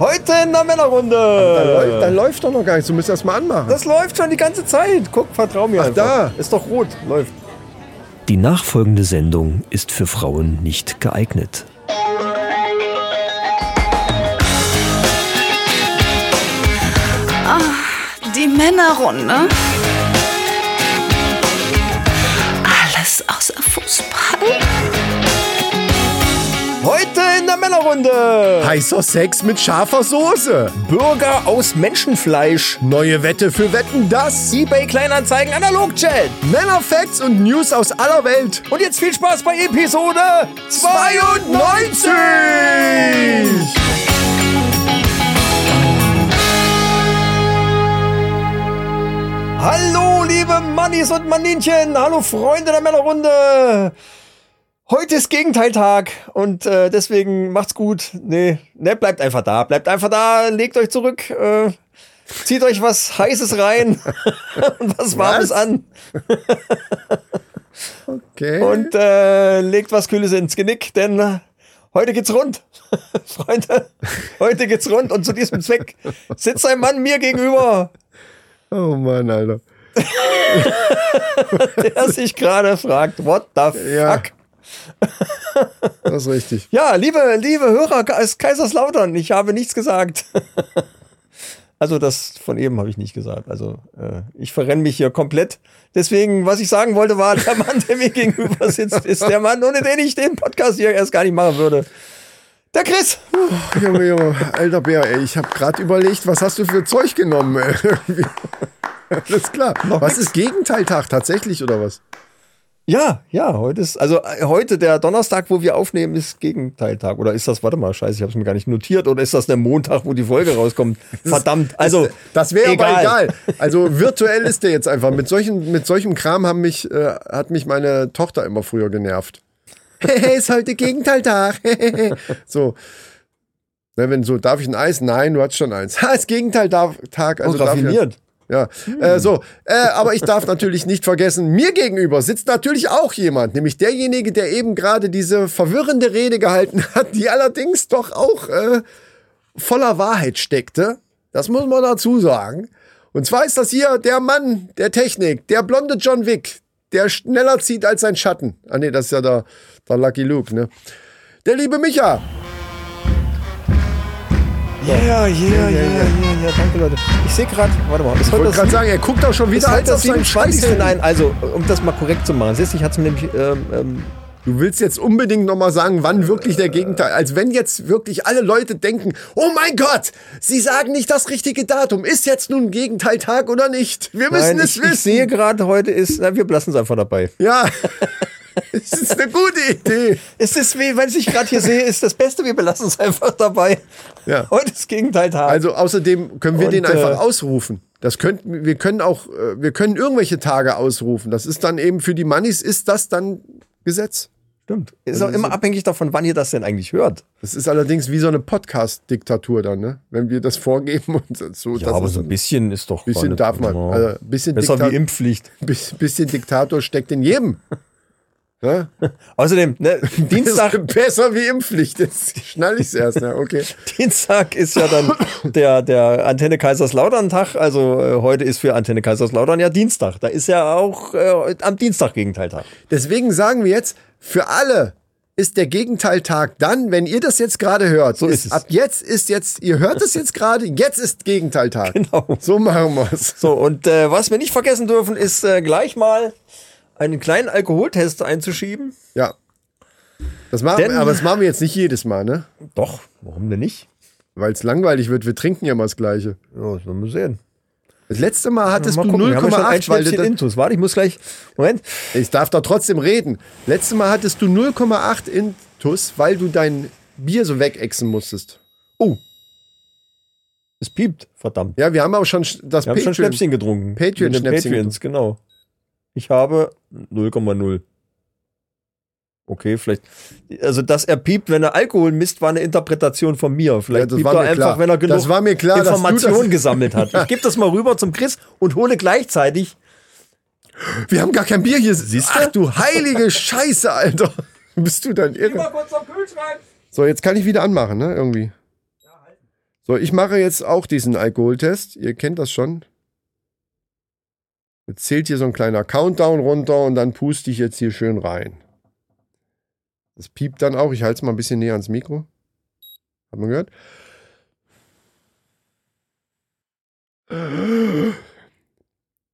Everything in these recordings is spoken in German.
Heute in der Männerrunde. Da, läuft, da läuft doch noch gar nichts. Du musst das mal anmachen. Das läuft schon die ganze Zeit. Guck, vertrau mir Ach, einfach. da. Ist doch rot. Läuft. Die nachfolgende Sendung ist für Frauen nicht geeignet. Die Männerrunde. Alles außer Fußball. Heute in der Männerrunde. Heißer Sex mit scharfer Soße. Bürger aus Menschenfleisch. Neue Wette für Wetten, das. eBay Kleinanzeigen Analogchat. Männerfacts und News aus aller Welt. Und jetzt viel Spaß bei Episode 92! Hallo, liebe Mannis und Manninchen. Hallo, Freunde der Männerrunde. Heute ist Gegenteiltag und äh, deswegen macht's gut. Nee, ne, bleibt einfach da. Bleibt einfach da, legt euch zurück, äh, zieht euch was Heißes rein und was Warmes Was? an Okay. und äh, legt was Kühles ins Genick, denn heute geht's rund. Freunde, heute geht's rund und zu diesem Zweck sitzt ein Mann mir gegenüber, oh Mann, Alter. der sich gerade fragt, what the Ja. Das ist richtig. Ja, liebe, liebe Hörer aus Kaiserslautern, ich habe nichts gesagt. Also das von eben habe ich nicht gesagt. Also äh, ich verrenne mich hier komplett. Deswegen, was ich sagen wollte, war, der Mann, der mir gegenüber sitzt, ist der Mann, ohne den ich den Podcast hier erst gar nicht machen würde. Der Chris. Junge, Junge, alter Bär, ey. Ich habe gerade überlegt, was hast du für Zeug genommen? Irgendwie. Alles klar. was ist Gegenteiltag tatsächlich oder was? Ja, ja, heute ist, also äh, heute der Donnerstag, wo wir aufnehmen, ist Gegenteiltag. Oder ist das, warte mal, scheiße, ich habe es mir gar nicht notiert. Oder ist das der Montag, wo die Folge rauskommt? Verdammt, also. Das wäre aber egal. Also virtuell ist der jetzt einfach. Mit, solchen, mit solchem Kram haben mich, äh, hat mich meine Tochter immer früher genervt. Hey, ist heute Gegenteiltag. so. Na, wenn so, darf ich ein Eis? Nein, du hast schon eins. Ha, ist Gegenteiltag. Also Und darf ich- Ja, äh, so, äh, aber ich darf natürlich nicht vergessen, mir gegenüber sitzt natürlich auch jemand, nämlich derjenige, der eben gerade diese verwirrende Rede gehalten hat, die allerdings doch auch äh, voller Wahrheit steckte. Das muss man dazu sagen. Und zwar ist das hier der Mann der Technik, der blonde John Wick, der schneller zieht als sein Schatten. Ah nee, das ist ja der, der Lucky Luke, ne? Der liebe Micha. Ja, ja, ja, ja, ja, danke Leute. Ich sehe gerade, warte mal, ist Ich heute wollte das, gerade sagen, er guckt auch schon ist wieder heute als das auf seinen 27. Scheiß. Nein, also, um das mal korrekt zu machen. Siehst du, ich hatte nämlich, ähm, ähm, Du willst jetzt unbedingt nochmal sagen, wann wirklich der Gegenteil, als wenn jetzt wirklich alle Leute denken, oh mein Gott, sie sagen nicht das richtige Datum. Ist jetzt nun Gegenteiltag oder nicht? Wir müssen nein, es ich, wissen. ich sehe gerade, heute ist, na, wir lassen es einfach dabei. ja, es ist eine gute Idee. Es ist, wie, wenn ich gerade hier sehe, ist das Beste, wir belassen es einfach dabei. Ja. Heute ist Gegenteiltag. Also außerdem können wir Und, den äh, einfach ausrufen. Das könnten, wir können auch, äh, wir können irgendwelche Tage ausrufen. Das ist dann eben für die Mannis ist das dann Gesetz. Stimmt. Ist auch immer abhängig davon, wann ihr das denn eigentlich hört. Das ist allerdings wie so eine Podcast-Diktatur dann, ne? Wenn wir das vorgeben und so. Ja, das aber ist so ein bisschen ist doch. bisschen darf man. Ja. Also ein bisschen Besser Diktat- wie Impfpflicht. Biss- bisschen Diktator steckt in jedem. Ja? Außerdem, ne, Dienstag, Besser wie Impfpflicht. Jetzt schnall ich's erst. Ja, okay. Dienstag ist ja dann der, der Antenne Kaiserslautern-Tag. Also äh, heute ist für Antenne Kaiserslautern ja Dienstag. Da ist ja auch äh, am Dienstag Gegenteiltag. Deswegen sagen wir jetzt, für alle ist der Gegenteiltag dann, wenn ihr das jetzt gerade hört. So ist es. Ab jetzt ist jetzt, ihr hört es jetzt gerade, jetzt ist Gegenteiltag. Genau. So machen wir's. So, und äh, was wir nicht vergessen dürfen, ist äh, gleich mal einen kleinen Alkoholtest einzuschieben. Ja. Das machen, Denn- aber das machen wir jetzt nicht jedes Mal, ne? Doch, warum denn nicht? Weil es langweilig wird. Wir trinken ja mal das Gleiche. Ja, das werden wir sehen. Das letzte Mal hattest Mal du ja schon ein 0,8, weil du Intus. Warte, ich muss gleich. Moment. Ich darf da trotzdem reden. Letztes Mal hattest du 0,8 Intus, weil du dein Bier so wegexen musstest. Oh. Es piept, verdammt. Ja, wir haben auch schon sch- das Wir haben schon Patreon. Schnäpschen getrunken. Patreon- Schnäpschen Patreons, genau. Ich habe 0,0. Okay, vielleicht. Also, dass er piept, wenn er Alkohol misst, war eine Interpretation von mir. Vielleicht Ja, piept war er mir einfach, klar. wenn er genug Das war mir klar, Informationen gesammelt hat. Ich gebe das mal rüber zum Chris und hole gleichzeitig. Wir haben gar kein Bier hier. Siehst du? Ach du heilige Scheiße, Alter. Bist du dann irre? kurz am Kühlschrank. So, jetzt kann ich wieder anmachen, ne? Irgendwie. So, ich mache jetzt auch diesen Alkoholtest. Ihr kennt das schon. Jetzt zählt hier so ein kleiner Countdown runter und dann puste ich jetzt hier schön rein. Das piept dann auch. Ich halte es mal ein bisschen näher ans Mikro. Hat man gehört?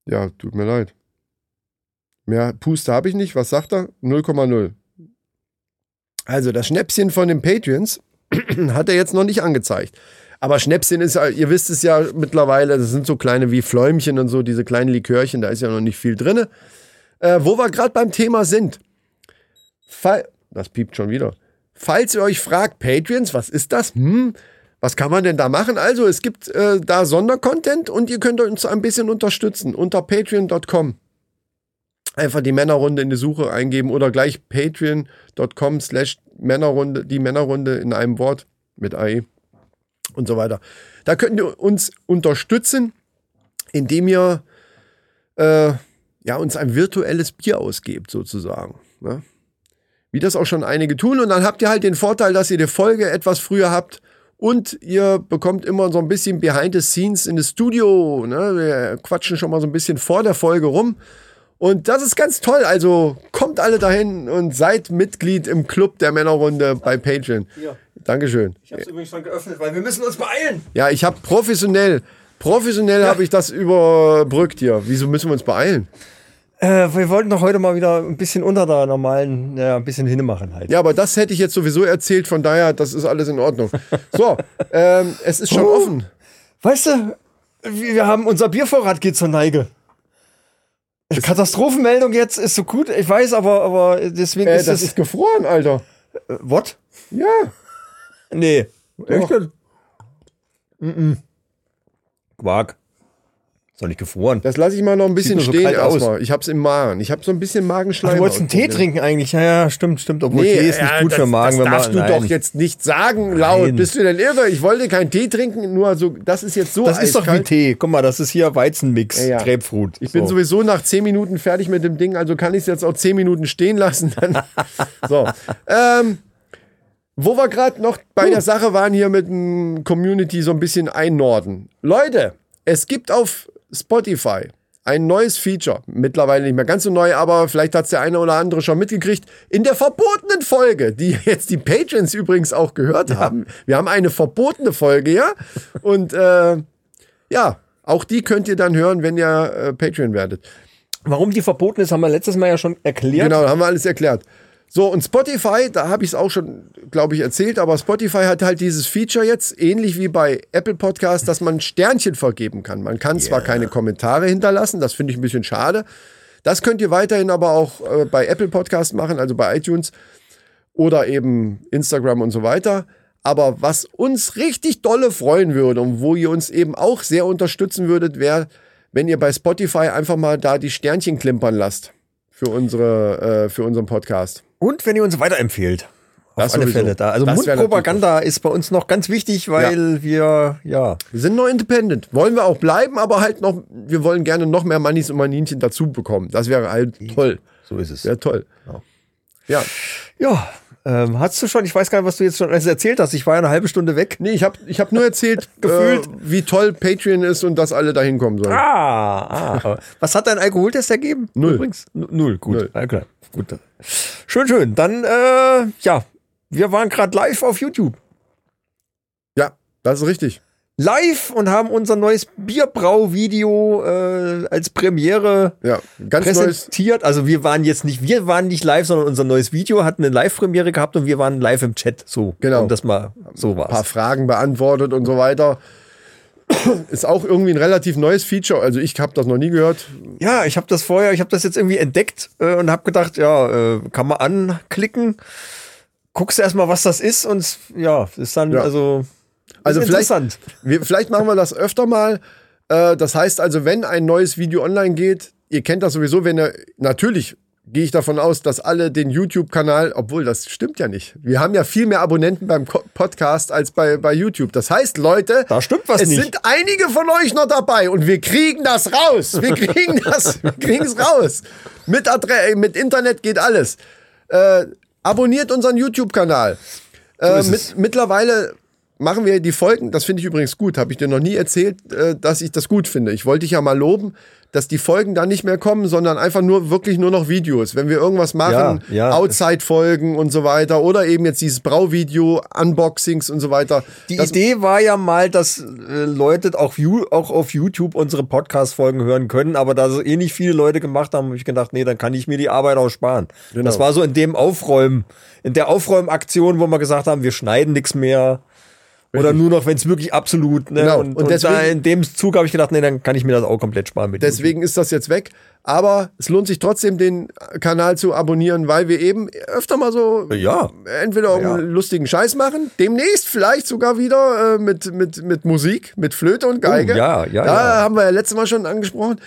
Ja, tut mir leid. Mehr Puste habe ich nicht. Was sagt er? 0,0. Also das Schnäpschen von den Patreons hat er jetzt noch nicht angezeigt. Aber Schnäpschen ist, ja- ihr wisst es ja mittlerweile, das sind so kleine wie Fläumchen und so, diese kleinen Likörchen, da ist ja noch nicht viel drin. Äh, wo wir gerade beim Thema sind. Fall, das piept schon wieder. Falls ihr euch fragt, Patreons, was ist das? Hm, was kann man denn da machen? Also, es gibt äh, da Sondercontent und ihr könnt uns ein bisschen unterstützen unter patreon.com. Einfach die Männerrunde in die Suche eingeben oder gleich patreon.com slash Männerrunde, die Männerrunde in einem Wort mit AE und so weiter. Da könnt ihr uns unterstützen, indem ihr äh, ja, uns ein virtuelles Bier ausgebt, sozusagen. Ne? Wie das auch schon einige tun. Und dann habt ihr halt den Vorteil, dass ihr die Folge etwas früher habt und ihr bekommt immer so ein bisschen Behind the Scenes in das Studio. Ne? Wir quatschen schon mal so ein bisschen vor der Folge rum. Und das ist ganz toll. Also kommt alle dahin und seid Mitglied im Club der Männerrunde bei Patreon. Ja. Dankeschön. Ich habe es übrigens schon geöffnet, weil wir müssen uns beeilen. Ja, ich habe professionell, professionell habe ich das überbrückt hier. Wieso müssen wir uns beeilen? Äh, wir wollten doch heute mal wieder ein bisschen unter der normalen, ja, ein bisschen hinmachen halt. Ja, aber das hätte ich jetzt sowieso erzählt, von daher, das ist alles in Ordnung. So, ähm, es ist schon Oh. offen. Weißt du, wir haben unser Biervorrat geht zur Neige. Katastrophenmeldung jetzt ist so gut, ich weiß, aber, aber deswegen Äh, ist das das. ist gefroren, Alter. Äh, what? Ja. Nee. Doch. Echt? Mhm. Quark. Ist doch nicht gefroren. Das lasse ich mal noch ein bisschen so stehen aus. erstmal. Ich hab's im Magen. Ich habe so ein bisschen Magenschleim. Du wolltest einen Tee trinken eigentlich. Ja, ja, stimmt, stimmt. Obwohl Nee, Tee ist nicht ja, gut das, für Magen. Das darfst man, du doch nein. jetzt nicht sagen laut. Nein. Bist du denn irre? Ich wollte keinen Tee trinken, nur so, das ist jetzt so Das ist doch wie eiskalt. Tee. Guck mal, das ist hier Weizenmix, Ja, ja. Grapefruit. Ich bin So. sowieso nach 10 Minuten fertig mit dem Ding, also kann ich es jetzt auch 10 Minuten stehen lassen. So. Ähm, wo wir gerade noch bei der Sache waren, hier mit dem Community so ein bisschen einnorden. Leute, es gibt auf Spotify ein neues Feature. Mittlerweile nicht mehr ganz so neu, aber vielleicht hat es der eine oder andere schon mitgekriegt. In der verbotenen Folge, die jetzt die Patrons übrigens auch gehört haben. Wir haben eine verbotene Folge, ja. Und äh, ja, auch die könnt ihr dann hören, wenn ihr äh, Patreon werdet. Warum die verboten ist, haben wir letztes Mal ja schon erklärt. Genau, haben wir alles erklärt. So, und Spotify, da habe ich es auch schon, glaube ich, erzählt, aber Spotify hat halt dieses Feature jetzt, ähnlich wie bei Apple Podcast, dass man Sternchen vergeben kann. Man kann zwar keine Kommentare hinterlassen, das finde ich ein bisschen schade. Das könnt ihr weiterhin aber auch äh, bei Apple Podcast machen, also bei iTunes oder eben Instagram und so weiter. Aber was uns richtig dolle freuen würde und wo ihr uns eben auch sehr unterstützen würdet, wäre, wenn ihr bei Spotify einfach mal da die Sternchen klimpern lasst für unsere, äh, für unseren Podcast. Und wenn ihr uns weiterempfehlt. Auf Das alle sowieso. Fälle da. Also Das Mundpropaganda ist bei uns noch ganz wichtig, weil wir, ja. Wir sind noch independent. Wollen wir auch bleiben, aber halt noch, wir wollen gerne noch mehr Mannis und Maninchen dazu bekommen. Das wäre halt toll. So ist es. Wäre toll. Ja. Ja. Ähm, hast du schon, ich weiß gar nicht, was du jetzt schon alles erzählt hast. Ich war ja eine halbe Stunde weg. Nee, ich habe ich hab nur erzählt, Gefühlt. Äh, wie toll Patreon ist und dass alle dahin kommen sollen. Ah, ah. Was hat dein Alkoholtest ergeben? Null. Übrigens? N- Null, gut. Null. Na klar. Gut. Schön, schön. Dann, äh, ja, wir waren gerade live auf YouTube. Ja, das ist richtig. Live und haben unser neues Bierbrau-Video äh, als Premiere Ja, ganz neues. präsentiert. Also wir waren jetzt nicht, wir waren nicht live, sondern unser neues Video hatten eine Live-Premiere gehabt und wir waren live im Chat. So, Genau. Und das mal so Ein paar. Fragen beantwortet und so weiter. Ist auch irgendwie ein relativ neues Feature. Also ich habe das noch nie gehört. Ja, ich habe das vorher, ich habe das jetzt irgendwie entdeckt äh, und habe gedacht, ja, äh, kann man anklicken. Guckst erstmal, was das ist und ja, ist dann Ja. also Also vielleicht, interessant. wir, vielleicht machen wir das öfter mal. Äh, das heißt also, wenn ein neues Video online geht, ihr kennt das sowieso, wenn ihr, natürlich gehe ich davon aus, dass alle den YouTube-Kanal, obwohl das stimmt ja nicht. Wir haben ja viel mehr Abonnenten beim Podcast als bei, bei YouTube. Das heißt, Leute, Da stimmt was es nicht. sind einige von euch noch dabei und wir kriegen das raus. Wir kriegen das, wir kriegen es raus. Mit, Adre mit Internet geht alles. Äh, abonniert unseren YouTube-Kanal. Äh, mit, mittlerweile machen wir die Folgen, das finde ich übrigens gut, habe ich dir noch nie erzählt, äh, dass ich das gut finde. Ich wollte dich ja mal loben, dass die Folgen dann nicht mehr kommen, sondern einfach nur wirklich nur noch Videos. Wenn wir irgendwas machen, Ja, ja. Outside-Folgen und so weiter oder eben jetzt dieses Brauvideo, Unboxings und so weiter. Die Idee war ja mal, dass äh, Leute auch, auch auf YouTube unsere Podcast-Folgen hören können, aber da so eh nicht viele Leute gemacht haben, habe ich gedacht, nee, dann kann ich mir die Arbeit auch sparen. Genau. Das war so in dem Aufräumen, in der Aufräumaktion, wo wir gesagt haben, wir schneiden nichts mehr. Oder nur noch, wenn es wirklich absolut, ne? Genau. Und, Und und, deswegen- da in dem Zug habe ich gedacht, nee, dann kann ich mir das auch komplett sparen mit Deswegen ist das jetzt weg. Aber es lohnt sich trotzdem, den Kanal zu abonnieren, weil wir eben öfter mal so YouTube. Ja. entweder irgendeinen lustigen Scheiß machen, demnächst vielleicht sogar wieder äh, mit, mit, mit Musik, mit Flöte und Geige. Oh, ja, ja, Da ja. haben wir ja letztes Mal schon angesprochen.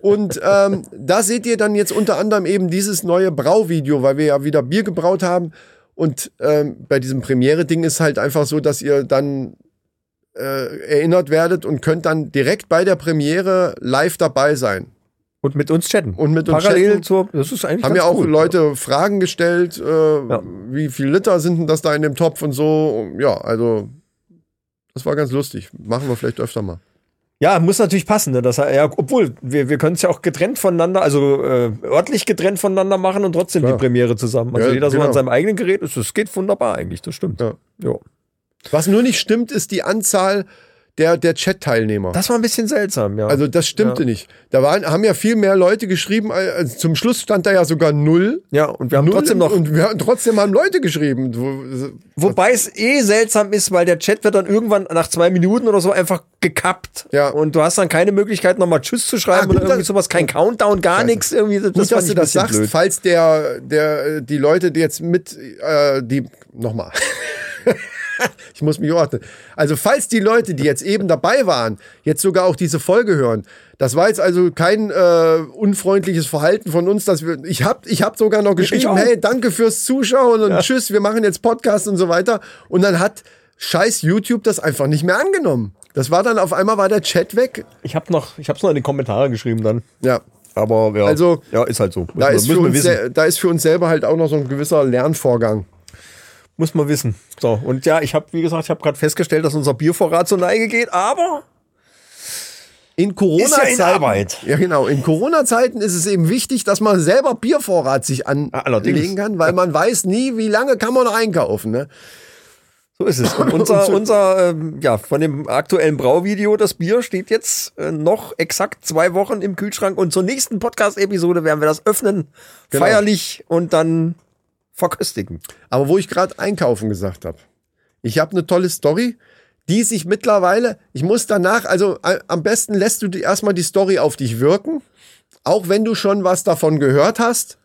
Und ähm, da seht ihr dann jetzt unter anderem eben dieses neue Brauvideo, weil wir ja wieder Bier gebraut haben. Und ähm, bei diesem Premiere-Ding ist halt einfach so, dass ihr dann äh, erinnert werdet und könnt dann direkt bei der Premiere live dabei sein. Und mit uns chatten. Und mit uns Parallel chatten. zur, das ist eigentlich Haben ja auch cool. Leute Fragen gestellt, äh, wie viel Liter sind denn das da in dem Topf und so. Ja, also das war ganz lustig. Machen wir vielleicht öfter mal. Ja, muss natürlich passen. Ne? Das, ja, obwohl, wir, wir können es ja auch getrennt voneinander, also äh, örtlich getrennt voneinander machen und trotzdem Klar. die Premiere zusammen. Also Ja, jeder so genau. an seinem eigenen Gerät. Das, das geht wunderbar eigentlich, das stimmt. Ja. Jo. Was nur nicht stimmt, ist die Anzahl der, der Chat-Teilnehmer. Das war ein bisschen seltsam, ja. Also das stimmte Ja. nicht. Da waren, haben ja viel mehr Leute geschrieben. Also zum Schluss stand da ja sogar null. ja, und wir haben null trotzdem noch. Und wir, hatten- trotzdem haben Leute geschrieben. Wo- Wobei es eh seltsam ist, weil der Chat wird dann irgendwann nach zwei Minuten oder so einfach gekappt. Ja. Und du hast dann keine Möglichkeit, nochmal Tschüss zu schreiben Ah, gut, oder irgendwie sowas. Kein Countdown, gar nichts. Irgendwie. Das, Gut, dass du das sagst, blöd. falls der, der, die Leute, die jetzt mit, äh, die, nochmal. ich muss mich ordnen. Also, falls die Leute, die jetzt eben dabei waren, jetzt sogar auch diese Folge hören, das war jetzt also kein äh, unfreundliches Verhalten von uns, dass wir, ich hab, ich hab sogar noch geschrieben, hey, danke fürs Zuschauen und tschüss, wir machen jetzt Podcast und so weiter. Und dann hat scheiß YouTube das einfach nicht mehr angenommen. Das war dann auf einmal war der Chat weg. Ich habe noch, ich hab's noch in die Kommentare geschrieben dann. Ja. Aber ja, Also, ja, ist halt so. Da ist, wissen. sel- da ist für uns selber halt auch noch so ein gewisser Lernvorgang. Muss man wissen. So, und ja, ich habe, wie gesagt, ich habe gerade festgestellt, dass unser Biervorrat zur Neige geht, aber In ja Corona-Zeiten. Arbeit. Ja, genau. In Corona-Zeiten ist es eben wichtig, dass man selber Biervorrat sich anlegen kann, weil man weiß nie, wie lange kann man noch einkaufen. Ne? so ist es. Und unser, unser ähm, ja, von dem aktuellen Brauvideo, das Bier steht jetzt äh, noch exakt zwei Wochen im Kühlschrank und zur nächsten Podcast-Episode werden wir das öffnen, Genau. feierlich und dann verköstigen. Aber wo ich gerade einkaufen gesagt habe, ich habe eine tolle Story, die sich mittlerweile, ich muss danach, also äh, am besten lässt du die, erstmal die Story auf dich wirken, auch wenn du schon was davon gehört hast,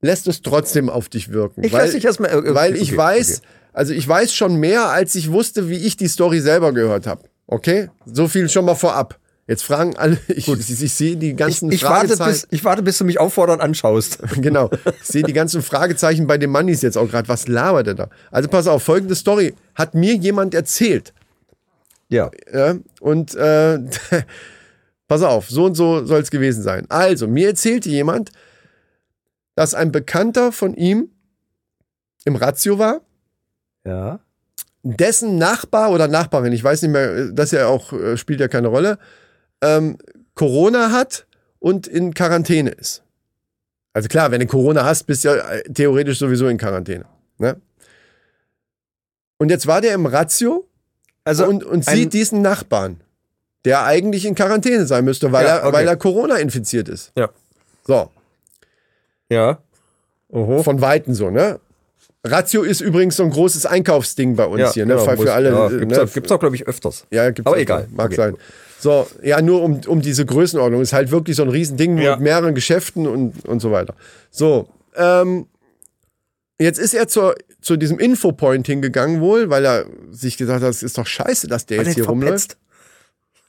lässt es trotzdem auf dich wirken. Ich weil, lass dich erst mal, äh, okay, weil ich okay, weiß, okay. also ich weiß schon mehr, als ich wusste, wie ich die Story selber gehört habe. Okay? So viel schon mal vorab. Jetzt fragen alle, ich, ich, ich sehe die ganzen Ich warte, Fragezeichen. bis, ich warte, bis du mich auffordern anschaust. Genau. Ich sehe die ganzen Fragezeichen bei den Mannis jetzt auch gerade. Was labert er da? Also pass auf, folgende Story hat mir jemand erzählt. Ja. Ja? Und äh, pass auf, so und so soll es gewesen sein. Also, mir erzählte jemand, dass ein Bekannter von ihm im Ratio war, Ja. dessen Nachbar oder Nachbarin, ich weiß nicht mehr, das ja auch, äh, spielt ja keine Rolle, ähm, Corona hat und in Quarantäne ist. Also klar, wenn du Corona hast, bist du ja äh, theoretisch sowieso in Quarantäne. Ne? Und jetzt war der im Ratio Also und, und ein- sieht diesen Nachbarn, der eigentlich in Quarantäne sein müsste, weil, Ja, er, okay. weil er Corona infiziert ist. Ja. So, Ja. Oho. von Weitem so, ne? Ratio ist übrigens so ein großes Einkaufsding bei uns ja, hier, ne? genau, für, muss- alle. Ja, äh, gibt's, ne? auch, gibt's auch, glaube ich, öfters. Ja, gibt's Aber auch. egal. Mag Okay. sein. So, ja, nur um, um diese Größenordnung. Ist halt wirklich so ein Riesending Ja. mit mehreren Geschäften und, und so weiter. So, ähm, jetzt ist er zur, zu diesem Infopoint hingegangen wohl, weil er sich gesagt hat, es ist doch scheiße, dass der Hat jetzt er hier verpetzt? rumläuft.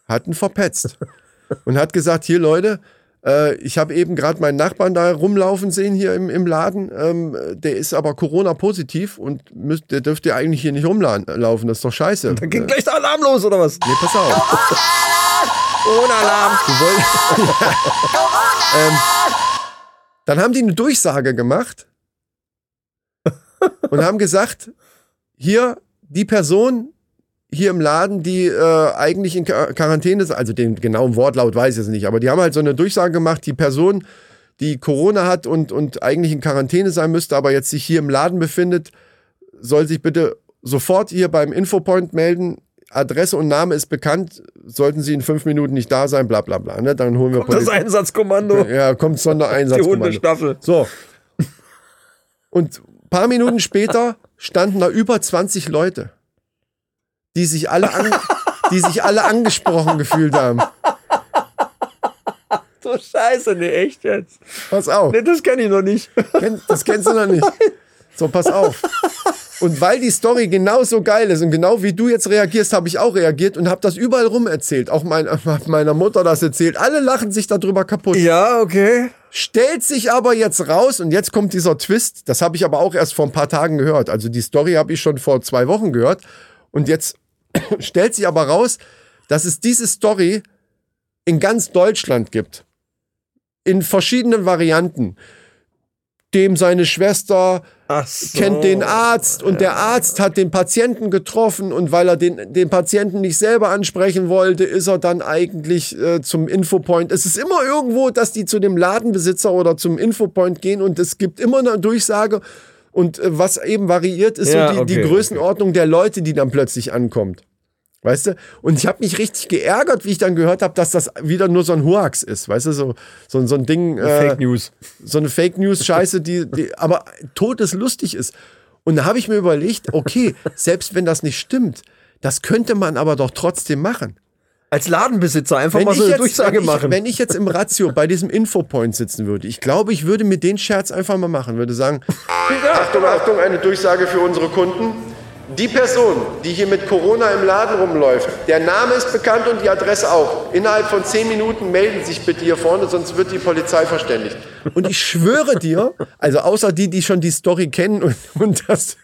Hat ihn verpetzt. und hat gesagt, hier Leute, äh, ich habe eben gerade meinen Nachbarn da rumlaufen sehen hier im, im Laden. Ähm, der ist aber Corona-positiv und müsst, der dürfte ja eigentlich hier nicht rumlaufen. Das ist doch scheiße. Dann ging gleich der Alarm los, oder was? Nee, pass auf. Ohne Alarm. Ähm, dann haben die eine Durchsage gemacht und haben gesagt, hier, die Person, hier im Laden, die äh, eigentlich in Quar- Quarantäne sind, also den genauen Wortlaut weiß ich jetzt nicht, aber die haben halt so eine Durchsage gemacht, die Person, die Corona hat und, und eigentlich in Quarantäne sein müsste, aber jetzt sich hier im Laden befindet, soll sich bitte sofort hier beim Infopoint melden. Adresse und Name ist bekannt, sollten sie in fünf Minuten nicht da sein, bla bla bla. Ne? Dann holen wir Das Polizei. Einsatzkommando. Ja, kommt Die Sondereinsatzkommando. Hundestaffel. So. Und ein paar Minuten später standen da über 20 Leute, die sich alle, an, die sich alle angesprochen gefühlt haben. So scheiße, ne, echt jetzt. Pass auf. Ne, das kenne ich noch nicht. Das kennst du noch nicht. So, pass auf. Und weil die Story genauso geil ist und genau wie du jetzt reagierst, habe ich auch reagiert und habe das überall rum erzählt. Auch mein, meiner Mutter das erzählt. Alle lachen sich darüber kaputt. Ja, okay. Stellt sich aber jetzt raus, und jetzt kommt dieser Twist, das habe ich aber auch erst vor ein paar Tagen gehört. Also die Story habe ich schon vor zwei Wochen gehört. Und jetzt stellt sich aber raus, dass es diese Story in ganz Deutschland gibt. In verschiedenen Varianten. Dem seine Schwester so. kennt den Arzt und der Arzt hat den Patienten getroffen und weil er den, den Patienten nicht selber ansprechen wollte, ist er dann eigentlich äh, zum Infopoint. Es ist immer irgendwo, dass die zu dem Ladenbesitzer oder zum Infopoint gehen und es gibt immer eine Durchsage und äh, was eben variiert, ist Ja, so die, die okay, Größenordnung der Leute, die dann plötzlich ankommt. Weißt du? Und ich habe mich richtig geärgert, wie ich dann gehört habe, dass das wieder nur so ein Hoax ist. Weißt du, so, so, so ein Ding. äh, Fake News. so eine Fake News Scheiße, die, die aber todeslustig ist. Und da habe ich mir überlegt, okay, selbst wenn das nicht stimmt, das könnte man aber doch trotzdem machen. Als Ladenbesitzer einfach Wenn mal so eine jetzt, Durchsage wenn, ich, machen. wenn ich jetzt im Ratio bei diesem Infopoint sitzen würde, ich glaube, ich würde mir den Scherz einfach mal machen, würde sagen, Achtung, Achtung, eine Durchsage für unsere Kunden. Die Person, die hier mit Corona im Laden rumläuft, der Name ist bekannt und die Adresse auch. Innerhalb von zehn Minuten melden sich bitte hier vorne, sonst wird die Polizei verständigt. Und ich schwöre dir, also außer die, die schon die Story kennen und, und das,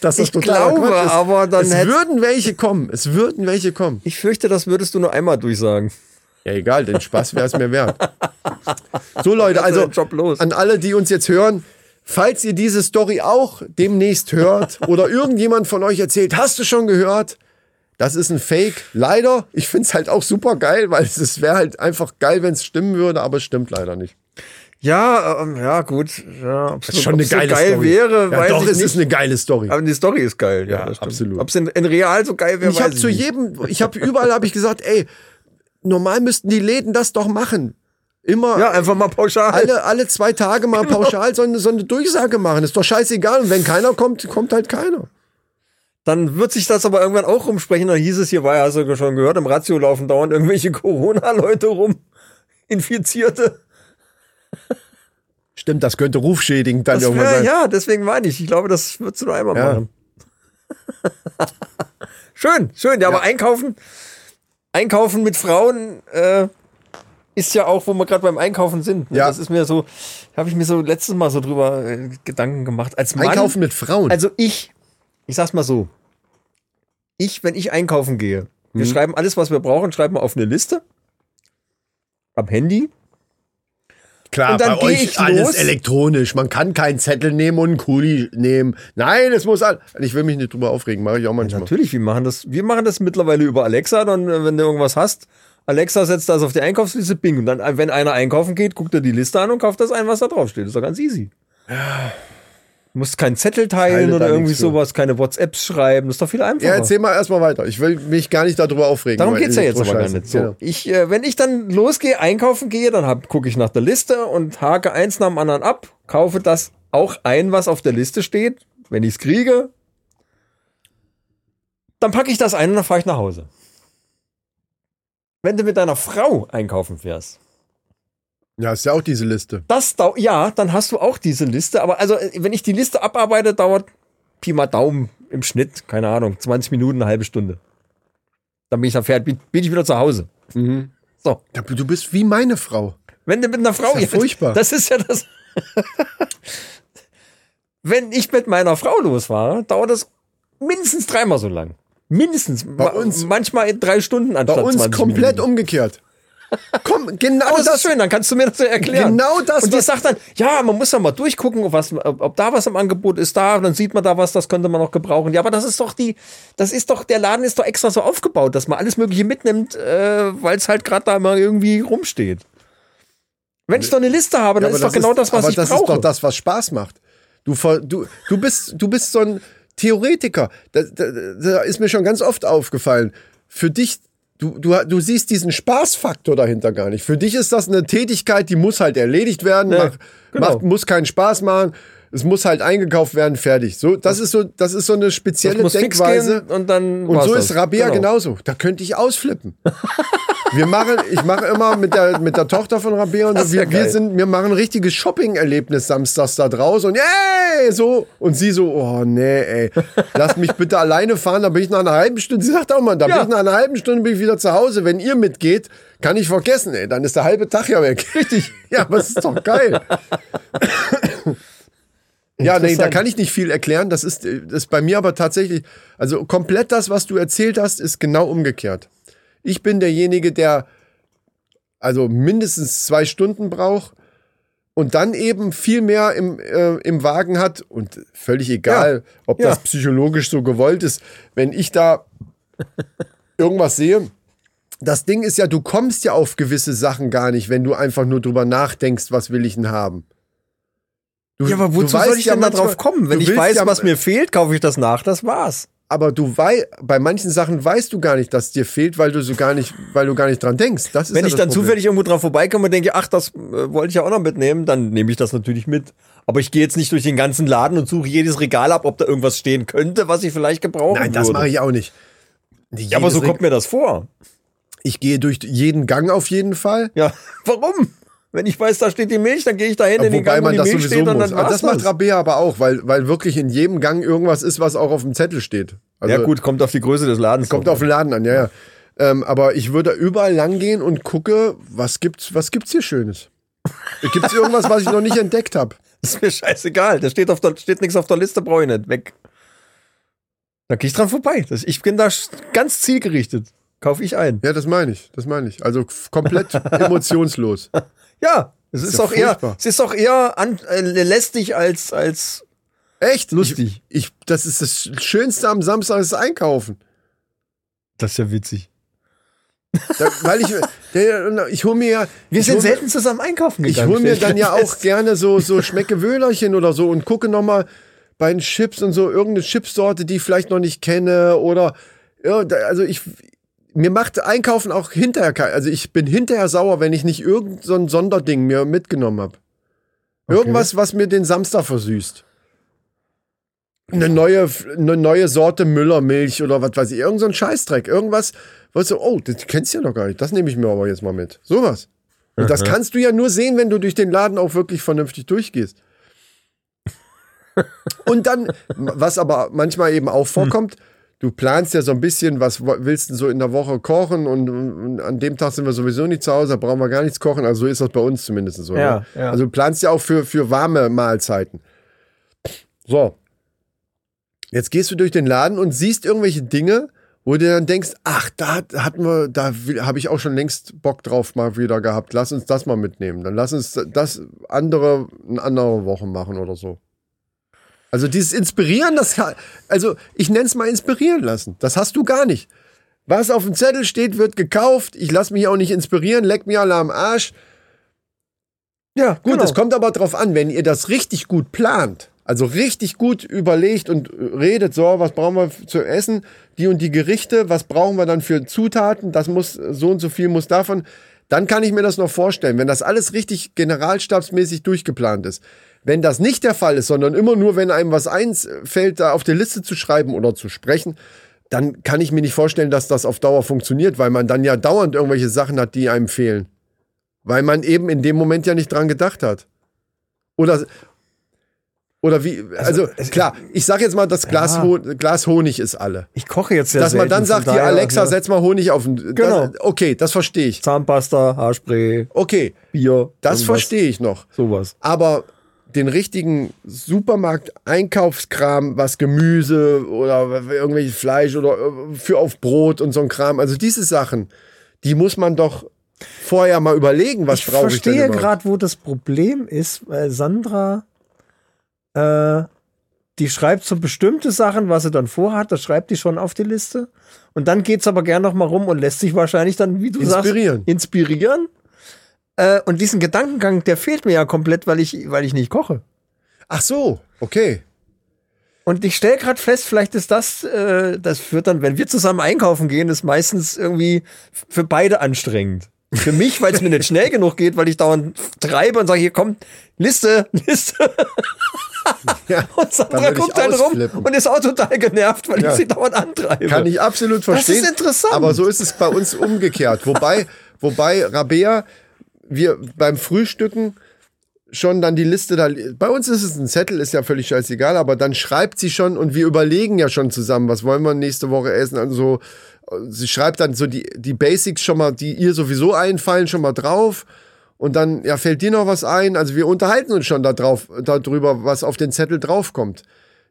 dass das Ich glaube, Quatsch ist. aber dann es würden welche kommen. Es würden welche kommen. ich fürchte, das würdest du nur einmal durchsagen. Ja, egal, den Spaß wäre es mir wert. So, Leute, also der Job los. an alle, die uns jetzt hören, falls ihr diese Story auch demnächst hört oder irgendjemand von euch erzählt, hast du schon gehört? Das ist ein Fake. Leider, ich finde es halt auch super geil, weil es wäre halt einfach geil, wenn es stimmen würde, aber es stimmt leider nicht. Ja, ähm, ja, gut. Ja, ob's Das ist schon eine ob's so geile geil Story. wäre, ja, weiß doch, ich es nicht. ist eine geile Story. aber die Story ist geil. Ja, Ja, absolut. Ob es in, in real so geil wäre, ich weiß habe ich zu nicht. jedem, ich habe überall habe ich gesagt, ey, normal müssten die Läden das doch machen. Immer Ja, einfach mal pauschal. alle, alle zwei Tage mal pauschal so eine, so eine Durchsage machen. Ist doch scheißegal. Und wenn keiner kommt, kommt halt keiner. Dann wird sich das aber irgendwann auch rumsprechen. Dann hieß es hier, war ja, hast du schon gehört, im Ratio laufen dauernd irgendwelche Corona-Leute rum. Infizierte. Stimmt, das könnte rufschädigend dann Das irgendwann wär, sein. ja, deswegen meine ich. Ich glaube, das würdest du nur einmal Ja. machen. schön, schön. Ja, aber einkaufen, einkaufen mit Frauen äh, ist ja auch, wo wir gerade beim Einkaufen sind. ne? Ja. Das ist mir so, habe ich mir so letztes Mal so drüber äh, Gedanken gemacht. Als Mann, Einkaufen mit Frauen. Also ich, ich sag's mal so. Ich, wenn ich einkaufen gehe, wir Mhm. schreiben alles, was wir brauchen, schreiben wir auf eine Liste. Am Handy. Klar, bei euch ich alles los. elektronisch. Man kann keinen Zettel nehmen und einen Kuli nehmen. Nein, es muss all Ich will mich nicht drüber aufregen, mache ich auch manchmal. Natürlich, wir machen das, wir machen das mittlerweile über Alexa, dann, äh, wenn du irgendwas hast, Alexa setzt das auf die Einkaufsliste, bing. Und dann, wenn einer einkaufen geht, guckt er die Liste an und kauft das ein, was da drauf steht. ist doch ganz easy. Du musst keinen Zettel teilen Teile oder irgendwie für. sowas, keine WhatsApps schreiben. Das ist doch viel einfacher. Ja, erzähl mal erstmal weiter. Ich will mich gar nicht darüber aufregen. Darum weil geht's ja jetzt aber gar nicht. So, Genau. ich, äh, wenn ich dann losgehe, einkaufen gehe, dann gucke ich nach der Liste und hake eins nach dem anderen ab, kaufe das auch ein, was auf der Liste steht. Wenn ich es kriege, dann packe ich das ein und dann fahre ich nach Hause. Wenn du mit deiner Frau einkaufen fährst, Ja, ist ja auch diese Liste. das dau ja, dann hast du auch diese Liste. Aber also, wenn ich die Liste abarbeite, dauert Pi mal Daumen im Schnitt, keine Ahnung, 20 Minuten, eine halbe Stunde. Dann bin ich da fertig, bin, bin ich wieder zu Hause. So. Ja, Du bist wie meine Frau. Wenn du mit einer Frau. Das ist ja furchtbar. Das ist ja das. Wenn ich mit meiner Frau losfahre, dauert das mindestens dreimal so lang. Mindestens. Bei uns- manchmal in drei Stunden Bei anstatt uns 20 komplett Minuten. umgekehrt. Komm, genau Aber das, das. ist schön, dann kannst du mir das ja erklären. Genau das, Und die sagt dann, ja, man muss ja mal durchgucken, ob, was, ob, da was im Angebot ist, da, dann sieht man da was, das könnte man noch gebrauchen. Ja, aber das ist doch die, das ist doch, der Laden ist doch extra so aufgebaut, dass man alles Mögliche mitnimmt, äh, weil es halt gerade da mal irgendwie rumsteht. Wenn ich doch eine Liste habe, dann Ja, ist doch genau das, was aber ich das brauche. ist doch das, was Spaß macht. Du, du, du, bist, du bist so ein Theoretiker. Da, da, da ist mir schon ganz oft aufgefallen. Für dich, du, du, du siehst diesen Spaßfaktor dahinter gar nicht. Für dich ist das eine Tätigkeit, die muss halt erledigt werden, Ja, macht, genau. macht, muss keinen Spaß machen. Es muss halt eingekauft werden, fertig. So, das ist so, das ist so eine spezielle Denkweise. und dann Und so das. ist Rabea Genau. genauso. Da könnte ich ausflippen. Wir machen, ich mache immer mit der, mit der Tochter von Rabea und so, wir, wir sind, wir machen ein richtiges Shopping-Erlebnis samstags da draus und yay, so. Und sie so, oh nee, ey, lass mich bitte alleine fahren, da bin ich nach einer halben Stunde, sie sagt auch mal, da Ja. bin ich nach einer halben Stunde bin ich wieder zu Hause. Wenn ihr mitgeht, kann ich vergessen, ey, dann ist der halbe Tag ja weg. Richtig. Ja, aber es ist doch geil. Ja, nee, da kann ich nicht viel erklären. Das ist, äh, das ist bei mir aber tatsächlich, also komplett das, was du erzählt hast, ist genau umgekehrt. Ich bin derjenige, der also mindestens zwei Stunden braucht und dann eben viel mehr im, äh, im Wagen hat und völlig egal, ob Ja. das psychologisch so gewollt ist. Wenn ich da irgendwas sehe, das Ding ist ja, du kommst ja auf gewisse Sachen gar nicht, wenn du einfach nur drüber nachdenkst, was will ich denn haben. Du, Ja, aber wozu soll ich ja denn da drauf kommen? Wenn ich weiß, ja- was mir fehlt, kaufe ich das nach, das war's. aber du weißt, bei manchen Sachen weißt du gar nicht, dass dir fehlt, weil du so gar nicht, weil du gar nicht dran denkst. Das ist Wenn ja ich das dann Problem. zufällig irgendwo drauf vorbeikomme und denke, ach, das äh, wollte ich ja auch noch mitnehmen, dann nehme ich das natürlich mit. Aber ich gehe jetzt nicht durch den ganzen Laden und suche jedes Regal ab, ob da irgendwas stehen könnte, was ich vielleicht gebrauchen Nein, das würde. mache ich auch nicht. Ja, aber so Jedes kommt mir das vor. Ich gehe durch jeden Gang auf jeden Fall. Ja, warum? Wenn ich weiß, da steht die Milch, dann gehe ich da hin in den Gang, wo die das Milch steht und muss. dann Aber war's das macht. Rabea aber auch, weil, weil wirklich in jedem Gang irgendwas ist, was auch auf dem Zettel steht. Also Ja gut, kommt auf die Größe des Ladens. kommt auf den Laden an, ja, ja. Ähm, aber ich würde überall lang gehen und gucke, was gibt's, was gibt's hier Schönes? Gibt's irgendwas, was ich noch nicht entdeckt habe? Ist mir scheißegal. Da steht, auf der, steht nichts auf der Liste, brauche ich nicht. Weg. Da gehe ich dran vorbei. Ich bin da ganz zielgerichtet. Kaufe ich ein. Ja, das meine ich, das meine ich. Also komplett emotionslos. Ja, es ist, ja auch eher, es ist auch eher an, äh, lästig als, als Echt? Lustig. Ich, ich, das ist das Schönste am Samstag, ist Einkaufen. Das ist ja witzig. Da, weil ich, ich hole mir ja. Wir ich sind hol selten zusammen einkaufen Ich gegangen. hole mir dann ja auch gerne so, so Schmeckewöhlerchen oder so und gucke nochmal bei den Chips und so irgendeine Chipsorte, die ich vielleicht noch nicht kenne oder ja, also ich mir macht Einkaufen auch hinterher kein, also ich bin hinterher sauer, wenn ich nicht irgend so ein Sonderding mir mitgenommen habe. Irgendwas, was mir den Samstag versüßt. Eine neue, eine neue Sorte Müllermilch oder was weiß ich, irgend so ein Scheißdreck, irgendwas, was so, oh, das kennst du ja noch gar nicht, das nehme ich mir aber jetzt mal mit. Sowas. Und das kannst du ja nur sehen, wenn du durch den Laden auch wirklich vernünftig durchgehst. Und dann, was aber manchmal eben auch vorkommt, du planst ja so ein bisschen, was willst du so in der Woche kochen und, und an dem Tag sind wir sowieso nicht zu Hause, da brauchen wir gar nichts kochen. Also so ist das bei uns zumindest so. Ja, ne? ja. Also du planst ja auch für, für warme Mahlzeiten. So. Jetzt gehst du durch den Laden und siehst irgendwelche Dinge, wo du dann denkst, ach, da hat- hatten wir, da habe ich auch schon längst Bock drauf mal wieder gehabt. Lass uns das mal mitnehmen. Dann lass uns das andere eine andere Woche machen oder so. Also dieses Inspirieren, das also ich nenne es mal inspirieren lassen. Das hast du gar nicht. Was auf dem Zettel steht, wird gekauft. Ich lasse mich auch nicht inspirieren, leck mir alle am Arsch. Ja, Gut, genau. es kommt aber drauf an, wenn ihr das richtig gut plant, also richtig gut überlegt und redet, so, was brauchen wir zu essen, die und die Gerichte, was brauchen wir dann für Zutaten, das muss, so und so viel muss davon, dann kann ich mir das noch vorstellen, wenn das alles richtig generalstabsmäßig durchgeplant ist. Wenn das nicht der Fall ist, sondern immer nur, wenn einem was einfällt, da auf der Liste zu schreiben oder zu sprechen, dann kann ich mir nicht vorstellen, dass das auf Dauer funktioniert, weil man dann ja dauernd irgendwelche Sachen hat, die einem fehlen. Weil man eben in dem Moment ja nicht dran gedacht hat. Oder, oder wie, also, klar, ich sag jetzt mal, das Glas, Ja. Ho Glas Honig ist alle. ich koche jetzt ja Dass man dann sagt, hier Alexa, setz mal Honig auf den. Genau. Das, okay, das verstehe ich. Zahnpasta, Haarspray, Okay, Bier. das verstehe ich noch. Sowas. Aber den richtigen Supermarkt-Einkaufskram, was Gemüse oder irgendwelches Fleisch oder äh, für auf Brot und so ein Kram, also diese Sachen, die muss man doch vorher mal überlegen, was ich brauche ich verstehe überhaupt. gerade, wo das Problem ist, weil Sandra, äh, die schreibt so bestimmte Sachen, was sie dann vorhat, das schreibt die schon auf die Liste. Und dann geht's aber gern noch mal rum und lässt sich wahrscheinlich dann, wie du Inspirieren. sagst, inspirieren. Äh, und diesen Gedankengang, der fehlt mir ja komplett, weil ich, weil ich nicht koche. Ach so, okay. Und ich stelle gerade fest, vielleicht ist das, äh, das führt dann, wenn wir zusammen einkaufen gehen, ist meistens irgendwie für beide anstrengend. Für mich, weil es mir nicht schnell genug geht, weil ich dauernd treibe und sage, hier komm, Liste, Liste. Ja, Und Sandra guckt dann rum und ist auch total genervt, weil Ja. ich sie dauernd antreibe. Kann ich absolut verstehen. ist interessant. Aber so ist es bei uns umgekehrt. Wobei, wobei Rabea, wir beim Frühstücken schon dann die Liste da. Bei uns ist es ein Zettel, ist ja völlig scheißegal, aber dann schreibt sie schon und wir überlegen ja schon zusammen, was wollen wir nächste Woche essen. Also sie schreibt dann so die, die Basics schon mal, die ihr sowieso einfallen, schon mal drauf. Und dann, ja, fällt dir noch was ein? Also wir unterhalten uns schon da drauf, darüber, was auf den Zettel draufkommt.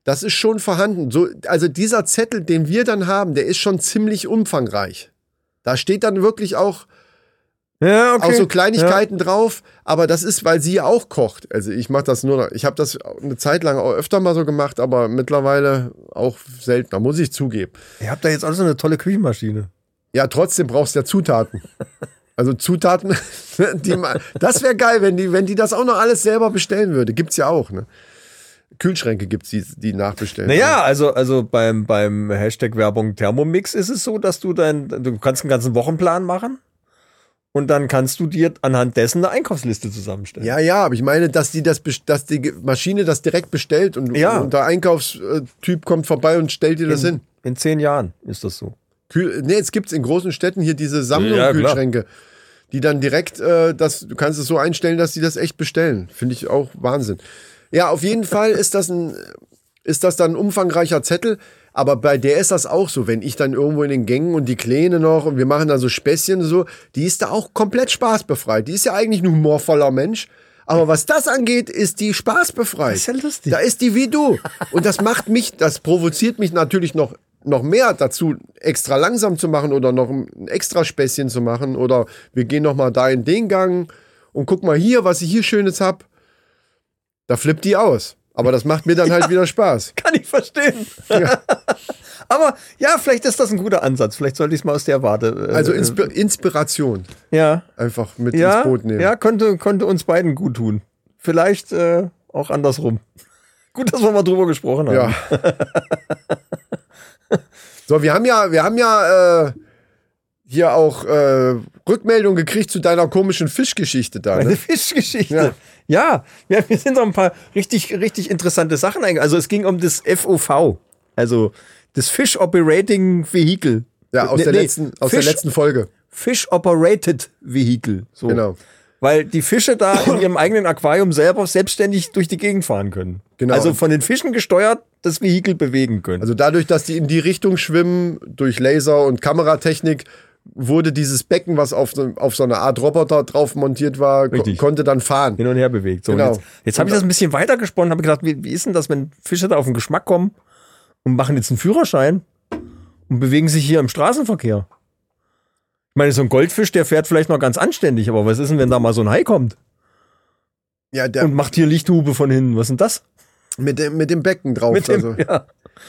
Das ist schon vorhanden. So, also dieser Zettel, den wir dann haben, der ist schon ziemlich umfangreich. Da steht dann wirklich auch, ja, okay. auch so Kleinigkeiten drauf, aber das ist, weil sie ja auch kocht. Also ich mache das nur noch, ich habe das eine Zeit lang auch öfter mal so gemacht, aber mittlerweile auch seltener, muss ich zugeben. Ja. Ihr habt da jetzt auch so eine tolle Küchenmaschine. Ja, trotzdem brauchst du ja Zutaten. Also Zutaten, die, ma- das wäre geil, wenn die, wenn die das auch noch alles selber bestellen würde. Gibt's ja auch, ne? Kühlschränke gibt's, die, die nachbestellen. Naja, also, also beim, beim Hashtag Werbung Thermomix ist es so, dass du dein, du kannst einen ganzen Wochenplan machen und dann kannst du dir anhand dessen eine Einkaufsliste zusammenstellen. Ja, ja, aber ich meine, dass die das, dass die Maschine das direkt bestellt und, Ja. und der Einkaufstyp kommt vorbei und stellt dir das hin. In zehn Jahren ist das so. Kühl, nee, jetzt gibt's in großen Städten hier diese Ja, Sammlung-Kühlschränke, die dann direkt, äh, das, du kannst es so einstellen, dass die das echt bestellen. Finde ich auch Wahnsinn. Ja, auf jeden Fall ist das ein, ist das dann ein umfangreicher Zettel. Aber bei der ist das auch so, wenn ich dann irgendwo in den Gängen und die Kleine noch und wir machen da so Späßchen und so, die ist da auch komplett spaßbefreit. Die ist ja eigentlich ein humorvoller Mensch. Aber was das angeht, ist die spaßbefreit. Das ist ja lustig. Da ist die wie du. Und das macht mich, das provoziert mich natürlich noch, noch mehr dazu, extra langsam zu machen oder noch ein extra Späßchen zu machen. Oder wir gehen noch mal da in den Gang und guck mal hier, was ich hier Schönes hab. Da flippt die aus. Aber das macht mir dann halt wieder Spaß. Kann ich verstehen. Aber ja, vielleicht ist das ein guter Ansatz. Vielleicht sollte ich es mal aus der Warte. äh, Also Inspi Inspiration ja, einfach mit ja, ins Boot nehmen. ja, könnte, könnte uns beiden gut tun. Vielleicht äh, auch andersrum. Gut, dass wir mal drüber gesprochen haben. Ja. so, wir haben ja, wir haben ja äh, hier auch äh, Rückmeldung gekriegt zu deiner komischen Fischgeschichte da. Eine Ne? Fischgeschichte. Ja. Ja. ja, wir sind noch ein paar richtig, richtig interessante Sachen eingegangen. Also es ging um das FOV, also das Fish Operating Vehicle. Ja, aus, Nee, der, nee, letzten, aus der Fish- letzten Folge. Fish Operated Vehicle. So. Genau. Weil die Fische da in ihrem eigenen Aquarium selber selbstständig durch die Gegend fahren können. Genau. Also von den Fischen gesteuert das Vehikel bewegen können. Also dadurch, dass die in die Richtung schwimmen, durch Laser und Kameratechnik, wurde dieses Becken, was auf so, auf so eine Art Roboter drauf montiert war, ko konnte dann fahren. hin und her bewegt. So, Genau. Jetzt, jetzt habe ich das ein bisschen weiter gesponnen, habe gedacht, wie, wie ist denn das, wenn Fische da auf den Geschmack kommen und machen jetzt einen Führerschein und bewegen sich hier im Straßenverkehr? Ich meine, so ein Goldfisch, der fährt vielleicht noch ganz anständig, aber was ist denn, wenn da mal so ein Hai kommt Ja, der, und macht hier Lichthube von hinten? Was ist denn das? mit, dem, mit dem Becken drauf. Mit dem, also. ja.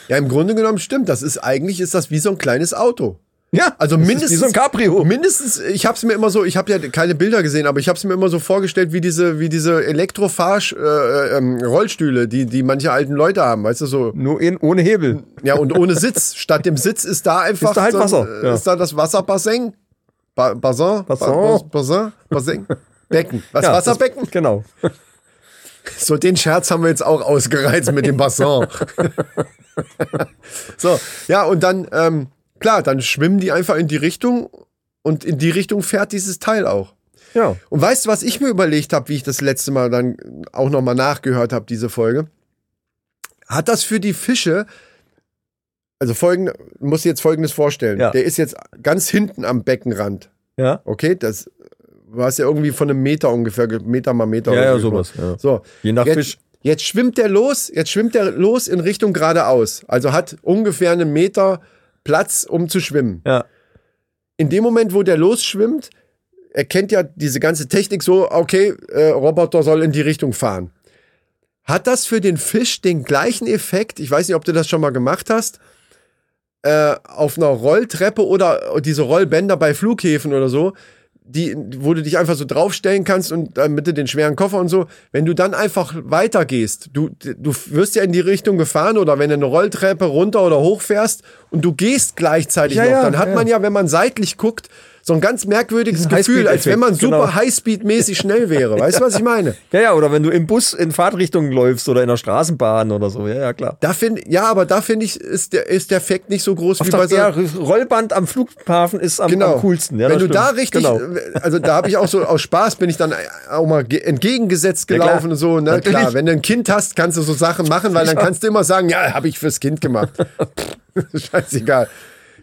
Ja, im Grunde genommen stimmt. Das ist eigentlich ist das wie so ein kleines Auto. Ja, Also mindestens so ein Cabrio. Mindestens, ich habe es mir immer so, ich habe ja keine Bilder gesehen, aber ich habe es mir immer so vorgestellt, wie diese, wie diese Elektrofahrsch äh, ähm, Rollstühle, die die manche alten Leute haben, weißt du so. Nur in, ohne Hebel. Ja und ohne Sitz. Statt dem Sitz ist da einfach Ist da halt so, Wasser, äh, ja. ist da das Wasserbassin, ba Bassin, Bassin. Ba Bassin, Bassin, Becken, was Ja, Wasserbecken. Das, genau. So den Scherz haben wir jetzt auch ausgereizt mit dem Bassin. so ja und dann ähm, klar, dann schwimmen die einfach in die Richtung und in die Richtung fährt dieses Teil auch. Ja. Und weißt du, was ich mir überlegt habe, wie ich das letzte Mal dann auch nochmal nachgehört habe, diese Folge? Hat das für die Fische, also folgende, muss jetzt folgendes vorstellen. Ja. Der ist jetzt ganz hinten am Beckenrand. Ja. Okay, das war es ja irgendwie von einem Meter ungefähr, ge- Meter mal Meter. Ja, ja, sowas, ja. So. Je nach jetzt, Fisch. Jetzt schwimmt der los, jetzt schwimmt der los in Richtung geradeaus. Also hat ungefähr einen Meter Platz, um zu schwimmen. Ja. In dem Moment, wo der losschwimmt, erkennt ja diese ganze Technik so, okay, äh, Roboter soll in die Richtung fahren. Hat das für den Fisch den gleichen Effekt? Ich weiß nicht, ob du das schon mal gemacht hast. Äh, auf einer Rolltreppe oder diese Rollbänder bei Flughäfen oder so, die, wo du dich einfach so draufstellen kannst und äh, mit den schweren Koffer und so, wenn du dann einfach weitergehst, du, du wirst ja in die Richtung gefahren oder wenn du eine Rolltreppe runter oder hoch fährst und du gehst gleichzeitig Ja, noch, ja, dann hat ja. man ja, wenn man seitlich guckt, so ein ganz merkwürdiges Gefühl, als wenn man super genau. Highspeed-mäßig schnell wäre. Weißt du, was ich meine? Ja, ja, oder wenn du im Bus in Fahrtrichtung läufst oder in der Straßenbahn oder so. Ja, ja, klar. Da finde ja, aber da finde ich, ist der, ist der Effekt nicht so groß Auf wie bei so. ja, Rollband am Flughafen ist am, Genau. am coolsten. Ja, Wenn du da stimmt. richtig, Genau. also da habe ich auch so aus Spaß bin ich dann auch mal ge- entgegengesetzt Ja, gelaufen und so. Ne? Natürlich. Klar, wenn du ein Kind hast, kannst du so Sachen machen, weil dann Ja. kannst du immer sagen, ja, habe ich fürs Kind gemacht. Scheißegal.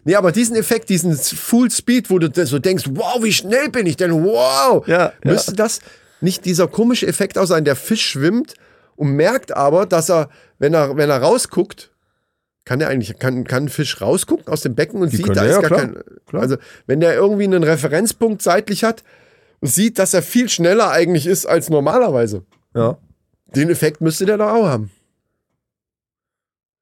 Nee, aber diesen Effekt, diesen Full Speed, wo du so denkst, wow, wie schnell bin ich denn? Wow! Ja, ja. Müsste das nicht dieser komische Effekt auch sein, der Fisch schwimmt und merkt aber, dass er, wenn er, wenn er rausguckt, kann der eigentlich, kann, kann ein Fisch rausgucken aus dem Becken und Die sieht, da ja, ist gar klar, kein. klar. Also, wenn der irgendwie einen Referenzpunkt seitlich hat und sieht, dass er viel schneller eigentlich ist als normalerweise. Ja. Den Effekt müsste der doch auch haben.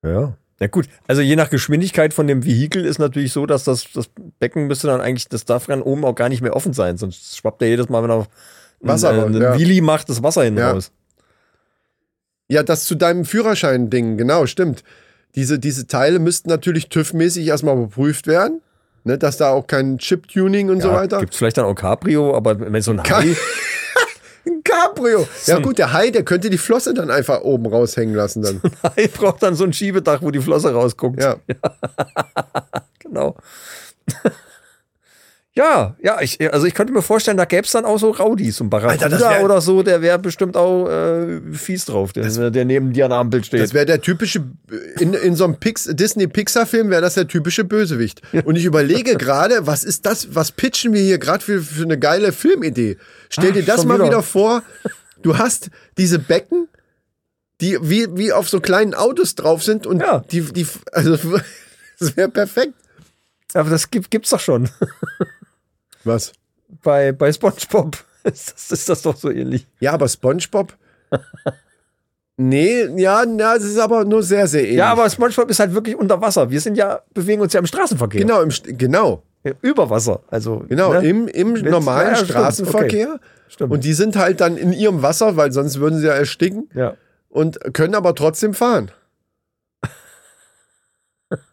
Ja. Ja gut, also je nach Geschwindigkeit von dem Vehikel ist natürlich so, dass das, das Becken müsste dann eigentlich, das darf dann oben auch gar nicht mehr offen sein, sonst schwappt er jedes Mal, wenn er Wasser einen, raus, einen ja. Wheelie macht, das Wasser hin Ja. raus. Ja, das zu deinem Führerschein-Ding, genau, stimmt. Diese, diese Teile müssten natürlich TÜV-mäßig erstmal überprüft werden, ne, dass da auch kein Chip-Tuning und so weiter. Gibt es vielleicht dann auch Cabrio, aber wenn so ein Hai, Ein Cabrio. Ja gut, der Hai, der könnte die Flosse dann einfach oben raushängen lassen dann. Hai braucht dann so ein Schiebedach, wo die Flosse rausguckt. Ja. Genau. Ja, ja, ich, also ich könnte mir vorstellen, da gäbe es dann auch so Raudis und das Barracuda oder so, der wäre bestimmt auch äh, fies drauf, der, der neben dir an der Ampel steht. Das wäre der typische, in, in so einem Pix, Disney-Pixar-Film wäre das der typische Bösewicht. Und ich überlege gerade, was ist das, was pitchen wir hier gerade für, für eine geile Filmidee? Stell Ach, dir das mal wieder. wieder vor, du hast diese Becken, die wie, wie auf so kleinen Autos drauf sind und Ja. die, die, also, das wäre perfekt. Aber das gibt, gibt's doch schon. Was? bei, bei SpongeBob ist das, ist das doch so ähnlich. Ja, aber SpongeBob? nee, ja, ja, es ist aber nur sehr, sehr ähnlich. Ja, aber SpongeBob ist halt wirklich unter Wasser. Wir sind ja, bewegen uns ja im Straßenverkehr. Genau, im, genau. Ja, Über Wasser. Also, Genau, ne? im, im Mit- normalen ja, stimmt, Straßenverkehr. okay. Stimmt. Und die sind halt dann in ihrem Wasser, weil sonst würden sie ja ersticken ja. und können aber trotzdem fahren.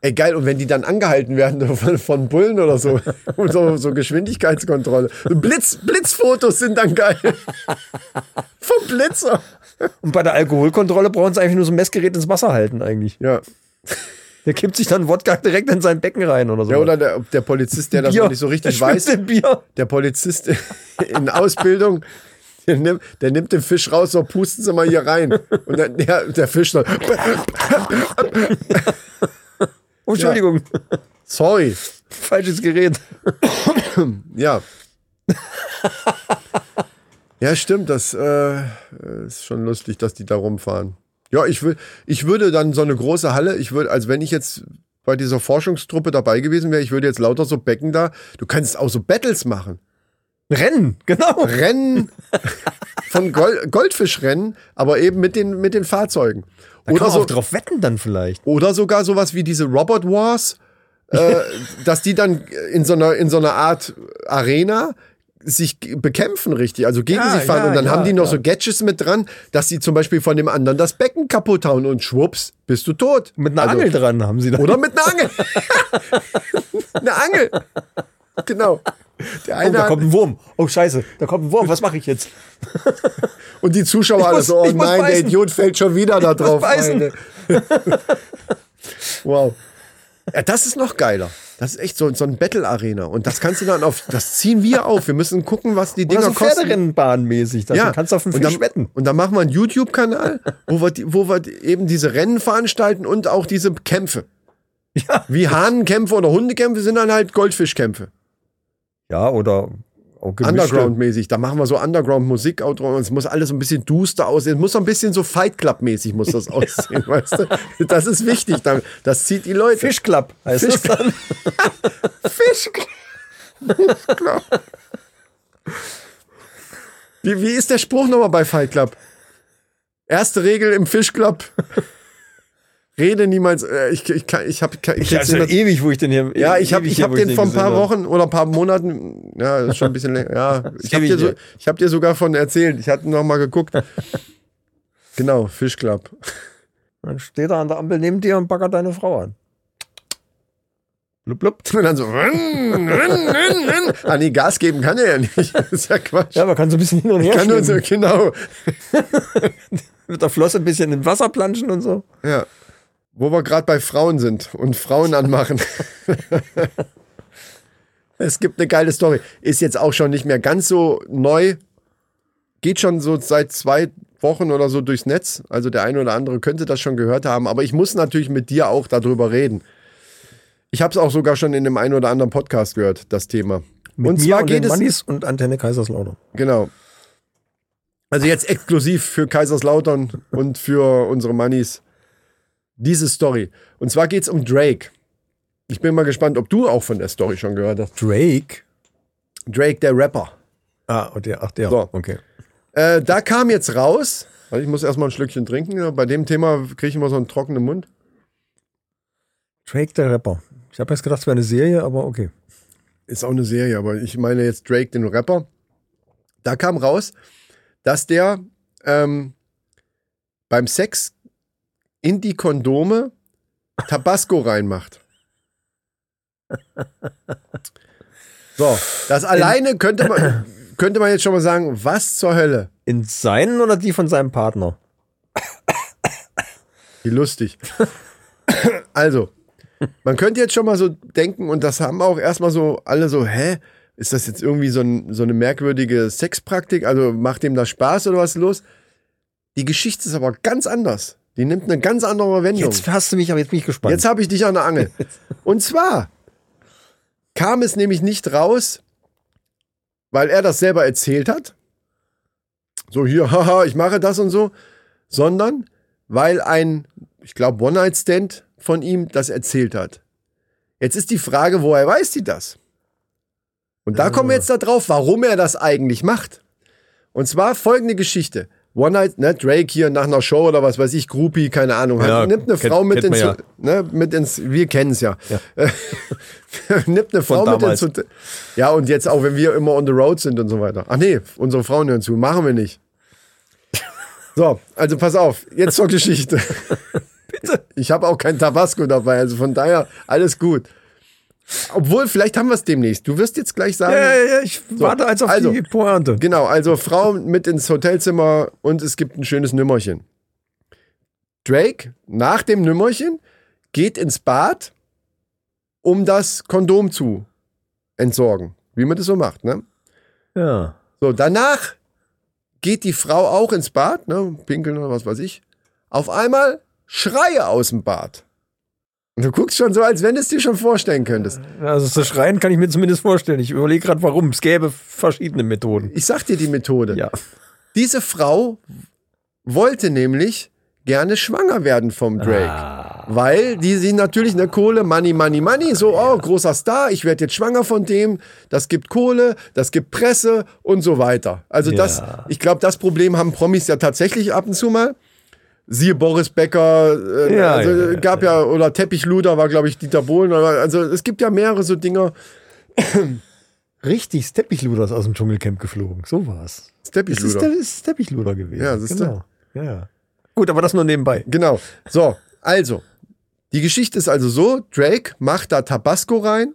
Ey, geil, und wenn die dann angehalten werden von, von Bullen oder so, so, so Geschwindigkeitskontrolle. Blitz, Blitzfotos sind dann geil. Vom Blitzer. Und bei der Alkoholkontrolle brauchen sie eigentlich nur so ein Messgerät ins Wasser halten, eigentlich. Ja. Der kippt sich dann Wodka direkt in sein Becken rein oder so. ja, oder der, der Polizist, der das Bier. noch nicht so richtig Der weiß. Bier. Der Polizist in Ausbildung, der nimmt, der nimmt den Fisch raus, so pusten Sie mal hier rein. Und dann, der, der Fisch dann, Oh, Entschuldigung. sorry. Falsches Gerät. Ja. ja, stimmt, das äh, ist schon lustig, dass die da rumfahren. Ja, ich, will, ich würde dann so eine große Halle, ich würde, als wenn ich jetzt bei dieser Forschungstruppe dabei gewesen wäre, ich würde jetzt lauter so Becken da, du kannst auch so Battles machen. Rennen, genau. Rennen von Gold, Goldfischrennen, aber eben mit den, mit den Fahrzeugen. Da kann Oder, man so, auch drauf wetten dann vielleicht. oder sogar sowas wie diese Robot Wars, äh, dass die dann in so einer, in so einer Art Arena sich bekämpfen richtig, also gegen Ja, sich fahren ja, und dann ja, haben die noch so Gadgets mit dran, dass sie zum Beispiel von dem anderen das Becken kaputt hauen und schwupps, bist du tot. Mit einer Also- Angel dran haben sie da. Oder mit einer Angel. eine Angel. Genau. Der Oh, eine da hat- kommt ein Wurm. Oh, scheiße. Da kommt ein Wurm. Was mache ich jetzt? Und die Zuschauer Ich alle so, oh ich nein, der beißen. Idiot fällt schon wieder da drauf. beißen. Alter. wow. Ja, das ist noch geiler. Das ist echt so, so ein Battle-Arena. Und das kannst du dann auf, das ziehen wir auf. Wir müssen gucken, was die Oder Dinger so kosten. Pferderennenbahnmäßig. Da kannst du auf den und Fisch dann, wetten. Und dann machen wir einen YouTube-Kanal, wo wir, wo wir eben diese Rennen veranstalten und auch diese Kämpfe. Ja. Wie Hahnenkämpfe oder Hundekämpfe sind dann halt Goldfischkämpfe. Ja, oder. Underground-mäßig. Da machen wir so Underground-Musik. Es muss alles so ein bisschen duster aussehen. Es muss so ein bisschen so Fight Club-mäßig muss das aussehen, weißt du? Das ist wichtig. Das zieht die Leute. Fischclub heißt Fisch- das dann. Fisch. Wie, wie ist der Spruch nochmal bei Fight Club? Erste Regel im Fischclub. Rede niemals. Äh, ich ich, kann- ich habe ich, Ich also ewig, wo ich den hier. ja, ich habe ich hab den vor ein paar. Wochen oder ein paar Monaten, ja, das ist schon ein bisschen länger. Ja, ich habe dir, so, ich hab dir sogar von erzählt. Ich hatte noch mal geguckt. genau, Fischclub. Dann steht er an der Ampel neben dir und baggert deine Frau an. Blub, blub. Und dann so. ah, nee, Gas geben kann er ja nicht. Das ist ja Quatsch. Ja, man kann so ein bisschen hin und her kann nur so, genau. Mit der Flosse ein bisschen in Wasser planschen und so. Ja. Wo wir gerade bei Frauen sind und Frauen anmachen. es gibt eine geile Story. Ist jetzt auch schon nicht mehr ganz so neu. Geht schon so seit zwei Wochen oder so durchs Netz. Also der eine oder andere könnte das schon gehört haben. Aber ich muss natürlich mit dir auch darüber reden. Ich habe es auch sogar schon in dem einen oder anderen Podcast gehört, das Thema. Mit und mir zwar und geht es. Und Antenne Kaiserslautern. Genau. Also jetzt exklusiv für Kaiserslautern und für unsere Mannis diese Story. Und zwar geht es um Drake. Ich bin mal gespannt, ob du auch von der Story schon gehört hast. Drake. Drake, der Rapper. Ah, und der, ach der. So. Okay. Äh, da kam jetzt raus, also ich muss erstmal ein Schlückchen trinken, ja, bei dem Thema kriege ich immer so einen trockenen Mund. Drake, der Rapper. Ich habe jetzt gedacht, es wäre eine Serie, aber okay. Ist auch eine Serie, aber ich meine jetzt Drake, den Rapper. Da kam raus, dass der ähm, beim Sex in die Kondome Tabasco reinmacht. So, das alleine könnte man, könnte man jetzt schon mal sagen, was zur Hölle? In seinen oder die von seinem Partner? Wie lustig. Also, man könnte jetzt schon mal so denken, und das haben auch erstmal so alle so, hä? Ist das jetzt irgendwie so, ein, so eine merkwürdige Sexpraktik? Also macht dem das Spaß oder was los? Die Geschichte ist aber ganz anders. Die nimmt eine ganz andere Wendung. Jetzt hast du mich, aber jetzt bin ich gespannt. Jetzt habe ich dich an der Angel. Und zwar kam es nämlich nicht raus, weil er das selber erzählt hat. So hier, haha, ich mache das und so. Sondern weil ein, ich glaube, One-Night-Stand von ihm das erzählt hat. Jetzt ist die Frage, woher weiß die das? Und da kommen wir jetzt da drauf, warum er das eigentlich macht. Und zwar folgende Geschichte. One Night, ne, Drake hier nach einer Show oder was weiß ich, Groupie, keine Ahnung, hat, Ja, nimmt eine kennt- Frau mit ins, man ne, mit ins, wir kennen es ja, nimmt eine Frau mit ins. Hotel. Ja, und jetzt auch, wenn wir immer on the road sind und so weiter. Ach nee, unsere Frauen hören zu, machen wir nicht. So, also pass auf, jetzt zur Geschichte. Bitte. Ich habe auch kein Tabasco dabei, also von daher alles gut. Obwohl, vielleicht haben wir es demnächst. Du wirst jetzt gleich sagen. ja, ja, ja, ich warte als auf also, die Pointe. Genau, also Frau mit ins Hotelzimmer und es gibt ein schönes Nümmerchen. Drake, nach dem Nümmerchen, geht ins Bad, um das Kondom zu entsorgen. Wie man das so macht, ne? Ja. So, danach geht die Frau auch ins Bad, ne? Pinkeln oder was weiß ich. Auf einmal Schreie aus dem Bad. Du guckst schon so, als wenn du es dir schon vorstellen könntest. Also das Schreien kann ich mir zumindest vorstellen. Ich überlege gerade, warum. Es gäbe verschiedene Methoden. Ich sag dir die Methode. Ja. Diese Frau wollte nämlich gerne schwanger werden vom Drake. Ah. Weil die sie natürlich eine Kohle, Money, Money, Money, so, oh, großer Star, ich werde jetzt schwanger von dem, das gibt Kohle, das gibt Presse und so weiter. Also das, Ja. ich glaube, das Problem haben Promis ja tatsächlich ab und zu mal. Siehe Boris Becker, äh, Ja, also ja, gab ja, oder Teppichluder war, glaube ich, Dieter Bohlen. Also es gibt ja mehrere so Dinger. Richtig, Teppichluder ist aus dem Dschungelcamp geflogen. So war's. Das ist, Teppichluder. der, ist Teppichluder gewesen. Ja, du? genau. Ja, ja. Gut, aber das nur nebenbei. Genau. So, also, die Geschichte ist also so: Drake macht da Tabasco rein,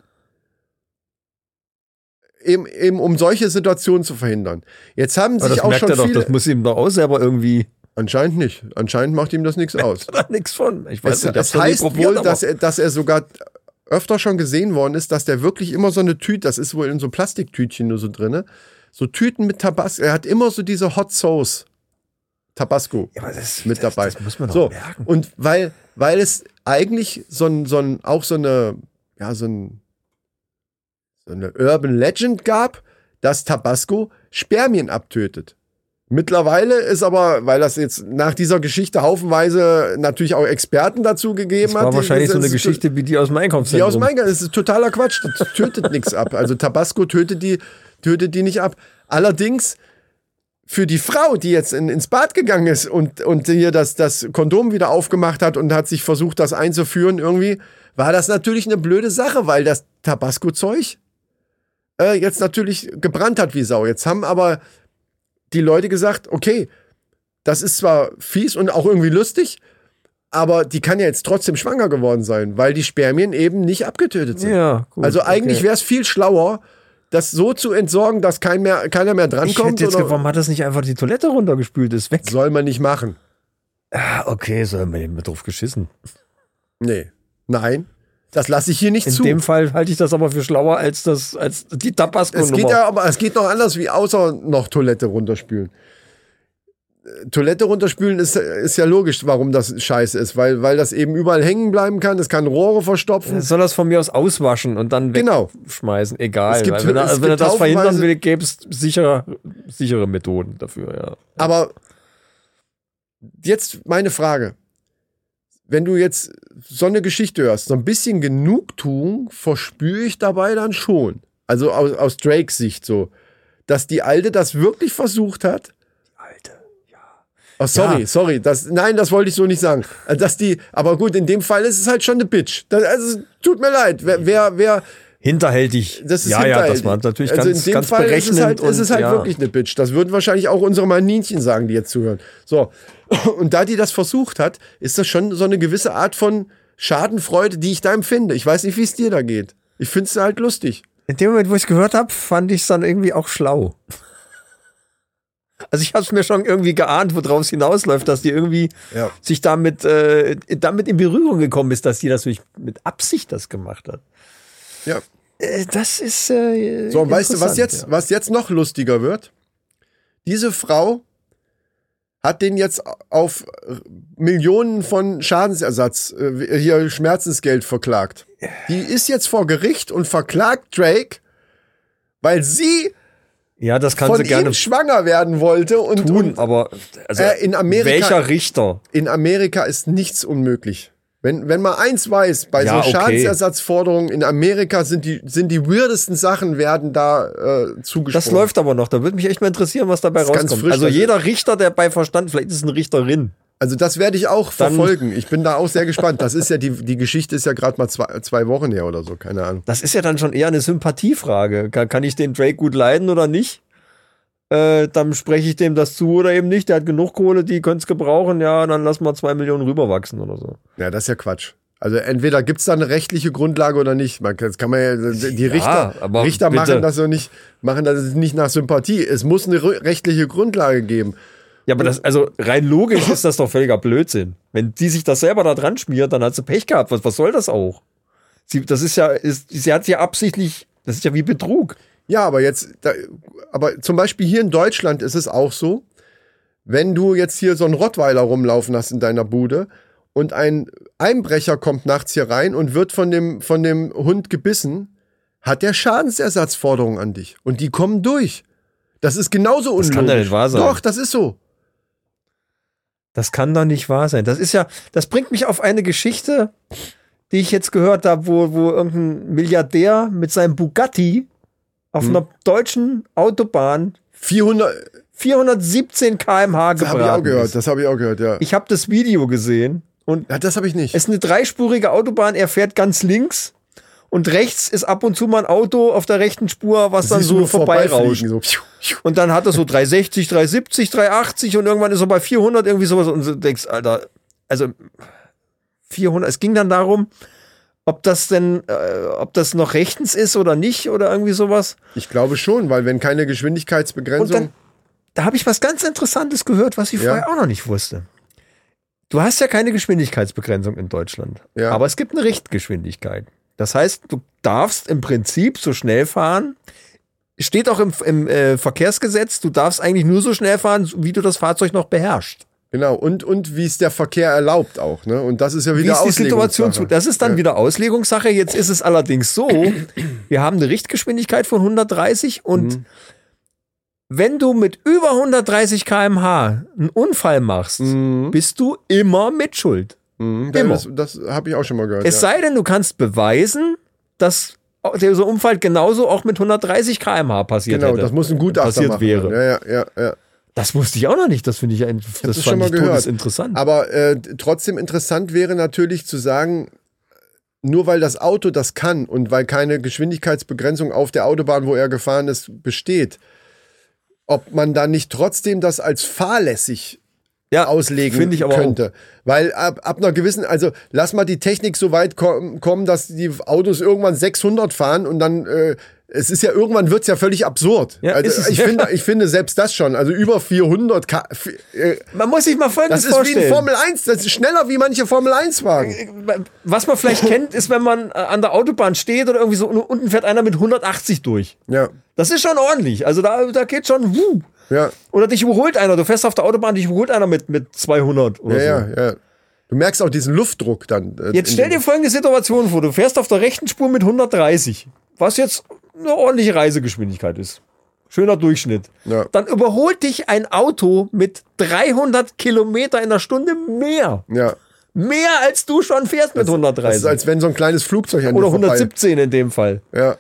eben, eben um solche Situationen zu verhindern. Jetzt haben Aber sich das auch merkt schon er doch, viele. das muss ihm doch auch selber irgendwie Anscheinend nicht. Anscheinend macht ihm das nichts aus. da nichts von. Ich weiß Es, nicht, nie heißt wohl, dass er, dass er sogar öfter schon gesehen worden ist, dass der wirklich immer so eine Tüte, das ist wohl in so Plastiktütchen nur so drinne, so Tüten mit Tabasco. Er hat immer so diese Hot Sauce Tabasco Ja, das, mit das, dabei. Das muss man doch so, merken. und weil, weil es eigentlich so ein, so ein, auch so eine, ja, so ein, so eine Urban Legend gab, dass Tabasco Spermien abtötet. Mittlerweile ist aber, weil das jetzt nach dieser Geschichte haufenweise natürlich auch Experten dazu gegeben Das hat. war die- wahrscheinlich so eine Geschichte wie die aus dem Die Einkaufszentrum. aus dem Eingang, das ist totaler Quatsch. Das tötet nichts ab. Also Tabasco tötet die, tötet die nicht ab. Allerdings für die Frau, die jetzt in, ins Bad gegangen ist und, und hier das, das Kondom wieder aufgemacht hat und hat sich versucht, das einzuführen irgendwie, war das natürlich eine blöde Sache, weil das Tabasco-Zeug äh, jetzt natürlich gebrannt hat wie Sau. Jetzt haben aber die Leute gesagt, okay, das ist zwar fies und auch irgendwie lustig, aber die kann ja jetzt trotzdem schwanger geworden sein, weil die Spermien eben nicht abgetötet sind. Ja, gut, also eigentlich okay. wäre es viel schlauer, das so zu entsorgen, dass kein mehr, keiner mehr Ich drankommt. hätte jetzt oder- warum hat das nicht einfach die Toilette runtergespült? Ist weg. Soll man nicht machen. Ah, okay, so haben wir eben drauf geschissen. Nee. Nein. Das lasse ich hier nicht In zu. dem Fall halte ich das aber für schlauer als das, als die Tabasco-Nummer. es geht ja aber es geht noch anders wie außer noch Toilette runterspülen. Äh, Toilette runterspülen ist, ist ja logisch, warum das scheiße ist, weil, weil das eben überall hängen bleiben kann, es kann Rohre verstopfen. Soll das von mir aus auswaschen und dann Genau. wegschmeißen? Egal. Es gibt- wenn er, es wenn er das verhindern will, gäbe es sicher, sichere Methoden dafür, ja. Aber jetzt meine Frage. Wenn du jetzt so eine Geschichte hörst, so ein bisschen Genugtuung verspüre ich dabei dann schon. Also aus, aus Drakes Sicht so. Dass die Alte das wirklich versucht hat. Alter. Oh, sorry, Ja. sorry. Das, nein, das wollte ich so nicht sagen. Dass die, aber gut, in dem Fall ist es halt schon eine Bitch. Das, also, tut mir leid. Wer, wer, wer Hinterhältig. das ist ja, ja, das hinterhältig. war natürlich also ganz, in dem ganz Fall ist berechnend. es halt, ist es und, halt ja. wirklich eine Bitch. Das würden wahrscheinlich auch unsere Maninchen sagen, die jetzt zuhören. So. Und da die das versucht hat, ist das schon so eine gewisse Art von Schadenfreude, die ich da empfinde. Ich weiß nicht, wie es dir da geht. Ich finde es halt lustig. In dem Moment, wo ich es gehört habe, fand ich es dann irgendwie auch schlau. Also ich habe es mir schon irgendwie geahnt, worauf es hinausläuft, dass die irgendwie Ja. sich damit, äh, damit in Berührung gekommen ist, dass die das mit Absicht das gemacht hat. Ja. Äh, das ist äh, So, und weißt du, was jetzt, ja. was jetzt noch lustiger wird? Diese Frau hat den jetzt auf Millionen von Schadensersatz, äh, hier Schmerzensgeld verklagt. Die ist jetzt vor Gericht und verklagt Drake, weil sie Ja, das kann von sie gerne ihm schwanger werden wollte und, tun, und aber also, Äh, in Amerika- welcher Richter? in Amerika ist nichts unmöglich. Wenn, wenn man eins weiß, bei Ja, so okay. Schadensersatzforderungen in Amerika sind die, sind die weirdesten Sachen werden da äh, zugesprochen. Das läuft aber noch. Da würde mich echt mal interessieren, was dabei rauskommt. frisch, also das- jeder Richter, der bei Verstand, vielleicht ist es eine Richterin. Also das werde ich auch Dann- verfolgen. Ich bin da auch sehr gespannt. Das ist ja die, die Geschichte ist ja gerade mal zwei, zwei Wochen her oder so, keine Ahnung. Das ist ja dann schon eher eine Sympathiefrage. Kann, kann ich den Drake gut leiden oder nicht? Äh, dann spreche ich dem das zu oder eben nicht. Der hat genug Kohle, die können es gebrauchen. Ja, dann lass mal zwei Millionen rüberwachsen oder so. Ja, das ist ja Quatsch. Also entweder gibt's da eine rechtliche Grundlage oder nicht. Man kann, das kann man ja, die Richter, aber Richter bitte. machen das so nicht, machen das nicht nach Sympathie. Es muss eine re- rechtliche Grundlage geben. Ja, aber das, also rein logisch ist das doch völliger Blödsinn. Wenn die sich das selber da dran schmiert, dann hat sie Pech gehabt. Was, was soll das auch? Sie, das ist ja, ist, sie hat ja absichtlich, das ist ja wie Betrug. Ja, aber jetzt, da, aber zum Beispiel hier in Deutschland ist es auch so, wenn du jetzt hier so einen Rottweiler rumlaufen hast in deiner Bude und ein Einbrecher kommt nachts hier rein und wird von dem, von dem Hund gebissen, hat der Schadensersatzforderungen an dich. Und die kommen durch. Das ist genauso unlogisch. Das kann doch nicht wahr sein. Doch, das ist so. Das kann doch nicht wahr sein. Das ist ja, das bringt mich auf eine Geschichte, die ich jetzt gehört habe, wo, wo irgendein Milliardär mit seinem Bugatti auf Hm. einer deutschen Autobahn 400, 417 km/h das habe ich auch gebraten gehört, das habe ich auch gehört, ja. Ich habe das Video gesehen und ja das habe ich nicht. es ist eine dreispurige Autobahn. Er fährt ganz links und rechts ist ab und zu mal ein Auto auf der rechten Spur, was dann Siehst du so vorbeirauscht. So. Und dann hat er so 360, 370, 380 und irgendwann ist er bei 400 irgendwie sowas und du denkst, Alter, also 400, es ging dann darum, ob das denn, äh, ob das noch rechtens ist oder nicht oder irgendwie sowas. Ich glaube schon, weil wenn keine Geschwindigkeitsbegrenzung. dann, da habe ich was ganz Interessantes gehört, was ich Ja. vorher auch noch nicht wusste. Du hast ja keine Geschwindigkeitsbegrenzung in Deutschland. Ja. Aber es gibt eine Richtgeschwindigkeit. Das heißt, du darfst im Prinzip so schnell fahren. Steht auch im, im äh, Verkehrsgesetz, du darfst eigentlich nur so schnell fahren, wie du das Fahrzeug noch beherrschst. Genau, und, und wie es der Verkehr erlaubt auch, ne? Und das ist ja Wie wieder ist die Situation zu? Auslegungssache. Das ist dann Ja. wieder Auslegungssache. Jetzt ist es allerdings so, wir haben eine Richtgeschwindigkeit von 130 und Mhm. wenn du mit über 130 km/h einen Unfall machst, Mhm. bist du immer mitschuld. Mhm, Immer. Das, das habe ich auch schon mal gehört. Es ja. sei denn, du kannst beweisen, dass dieser Unfall genauso auch mit 130 km/h passiert genau, hätte. das muss ein Gutachter passiert machen. wäre. Ja, ja, ja, ja. Das wusste ich auch noch nicht. Das finde ich, ein- das, das schon mal ich gehört. todesinteressant. Aber äh, trotzdem interessant wäre natürlich zu sagen, nur weil das Auto das kann und weil keine Geschwindigkeitsbegrenzung auf der Autobahn, wo er gefahren ist, besteht, ob man da nicht trotzdem das als fahrlässig ja, auslegen könnte. Weil ab, ab einer gewissen, also lass mal die Technik so weit kom kommen, dass die Autos irgendwann 600 fahren und dann, äh, es ist ja irgendwann wird's ja völlig absurd. Ja, also es, ich, finde, ich finde selbst das schon, also über 400 K, äh. Man muss sich mal Folgendes das ist wie ein vorstellen. Formel 1, das ist schneller wie manche Formel 1 Wagen. Was man vielleicht kennt, ist, wenn man äh, an der Autobahn steht oder irgendwie so unten fährt einer mit 180 durch. Ja, Das ist schon ordentlich. Also da, da geht schon. Wuh. ja, Oder dich überholt einer. Du fährst auf der Autobahn, dich überholt einer mit, mit 200 oder ja, so. ja, ja. Du merkst auch diesen Luftdruck dann. äh, Jetzt stell dir folgende Situation vor. Du fährst auf der rechten Spur mit 130, was jetzt eine ordentliche Reisegeschwindigkeit ist. Schöner Durchschnitt. Ja. Dann überholt dich ein Auto mit 300 Kilometer in der Stunde mehr. Ja, Mehr als du schon fährst mit das 130. ist, als wenn so ein kleines Flugzeug an Oder dir vorbei- 117 in dem Fall. Ja,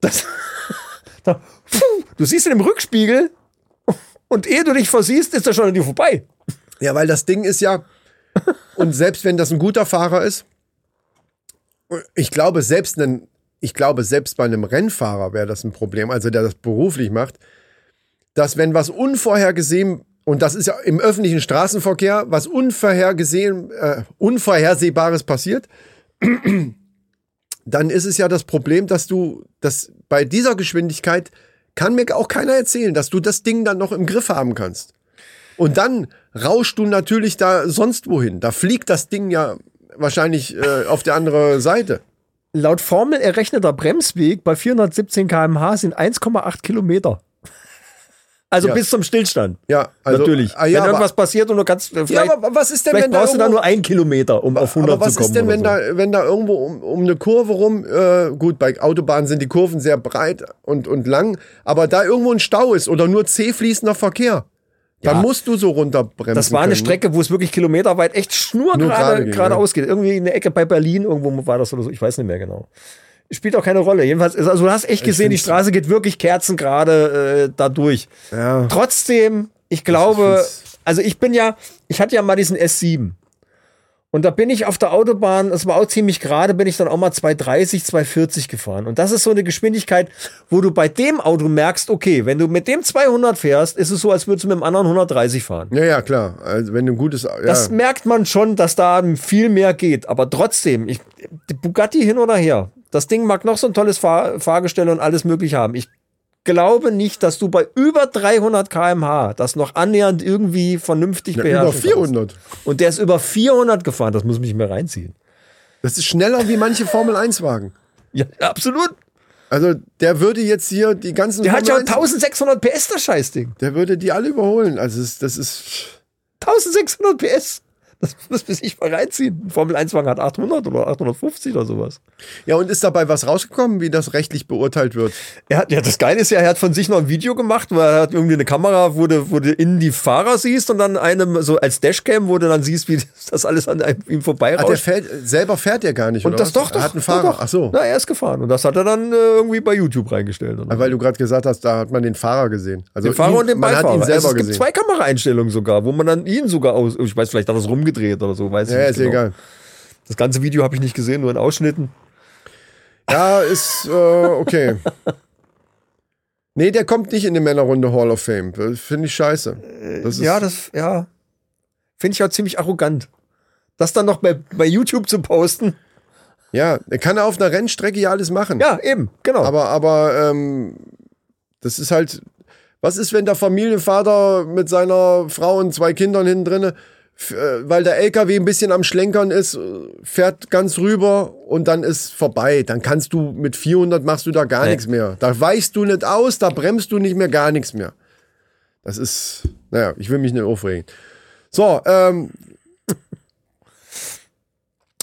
Das, da, puh, du siehst ihn im Rückspiegel und ehe du dich versiehst, ist er schon an dir vorbei. Ja, weil das Ding ist ja, und selbst wenn das ein guter Fahrer ist, ich glaube, selbst ein, ich glaube, selbst bei einem Rennfahrer wäre das ein Problem, also der das beruflich macht, dass wenn was unvorhergesehen, und das ist ja im öffentlichen Straßenverkehr, was unvorhergesehen, äh, Unvorhersehbares passiert, dann ist es ja das Problem, dass du, dass bei dieser Geschwindigkeit kann mir auch keiner erzählen, dass du das Ding dann noch im Griff haben kannst. Und dann rauschst du natürlich da sonst wohin. Da fliegt das Ding ja wahrscheinlich äh, auf der andere Seite. Laut Formel errechneter Bremsweg bei 417 km/h sind 1,8 Kilometer. Also Ja. bis zum Stillstand. Ja, also, Natürlich. Ah, ja, wenn irgendwas aber, passiert und du kannst, vielleicht, ja, aber was ist denn, vielleicht wenn da brauchst du da irgendwo, nur einen Kilometer, um auf 100 aber was zu kommen. ist denn, wenn so. da, wenn da irgendwo um, um eine Kurve rum, äh, gut, bei Autobahnen sind die Kurven sehr breit und, und lang, aber da irgendwo ein Stau ist oder nur zäh fließender Verkehr, dann Ja. musst du so runterbremsen. Das war eine können. Strecke, wo es wirklich kilometerweit echt Nur gerade schnurgerade geradeaus geht. Irgendwie in der Ecke bei Berlin, irgendwo war das oder so. Ich weiß nicht mehr genau. Spielt auch keine Rolle. Jedenfalls, also du hast echt gesehen, die Straße geht wirklich kerzengerade äh, da durch. Ja. Trotzdem, ich glaube, also ich bin ja, ich hatte ja mal diesen S7. Und da bin ich auf der Autobahn, das war auch ziemlich gerade, bin ich dann auch mal 230, 240 gefahren. Und das ist so eine Geschwindigkeit, wo du bei dem Auto merkst, okay, wenn du mit dem 200 fährst, ist es so, als würdest du mit dem anderen 130 fahren. Ja, ja, klar. Also wenn du ein gutes, ja. Das merkt man schon, dass da viel mehr geht. Aber trotzdem, ich, die Bugatti hin oder her. Das Ding mag noch so ein tolles Fahr Fahrgestell und alles mögliche haben. Ich glaube nicht, dass du bei über 300 km/h das noch annähernd irgendwie vernünftig ja, beherrschen über 400. Kannst. Und der ist über 400 gefahren. Das muss mich mir reinziehen. Das ist schneller wie manche Formel 1 Wagen. Ja, absolut. Also der würde jetzt hier die ganzen Der hat ja Formel 1 1600 PS, das Scheißding. Der würde die alle überholen. Also das ist 1600 PS. Das muss man sich mal reinziehen. Ein Formel 1-Wagen hat 800 oder 850 oder sowas. ja und ist dabei was rausgekommen, wie das rechtlich beurteilt wird? Er hat, ja, das Geile ist ja, er hat von sich noch ein Video gemacht, wo er hat irgendwie eine Kamera, wo du, innen die Fahrer siehst und dann einem so als Dashcam, wo du dann siehst, wie das alles an einem- ihm Ah, der vorbeirauscht. fährt, selber fährt er gar nicht, Und oder das was? doch, doch. Er hat einen doch, Fahrer. doch. Ach so. Na, er ist gefahren. Und das hat er dann äh, irgendwie bei YouTube reingestellt. Oder? Weil du gerade gesagt hast, da hat man den Fahrer gesehen. Also den Fahrer ihn, und den man Beifahrer. hat ihn selber also es gibt gesehen. zwei Kameraeinstellungen sogar, wo man dann ihn sogar aus. Ich weiß, vielleicht hat er es rumgedreht oder so, weiß ich ja, nicht. ist genau. egal. Das ganze Video habe ich nicht gesehen, nur in Ausschnitten. Ja, ist äh, okay. Nee, der kommt nicht in die Männerrunde Hall of Fame. Das finde ich scheiße. Das ist, ja, das, ja. Finde ich auch ziemlich arrogant. Das dann noch bei, bei YouTube zu posten. ja, er kann auf einer Rennstrecke ja alles machen. Ja, eben, genau. Aber, aber ähm, das ist halt. Was ist, wenn der Familienvater mit seiner Frau und zwei Kindern hinten drinne, äh, weil der LKW ein bisschen am Schlenkern ist, äh, fährt ganz rüber und dann ist vorbei. Dann kannst du mit 400 machst du da gar Nee. nichts mehr. Da weichst du nicht aus, da bremst du nicht mehr, gar nichts mehr. Das ist, naja, ich will mich nicht aufregen. So, ähm,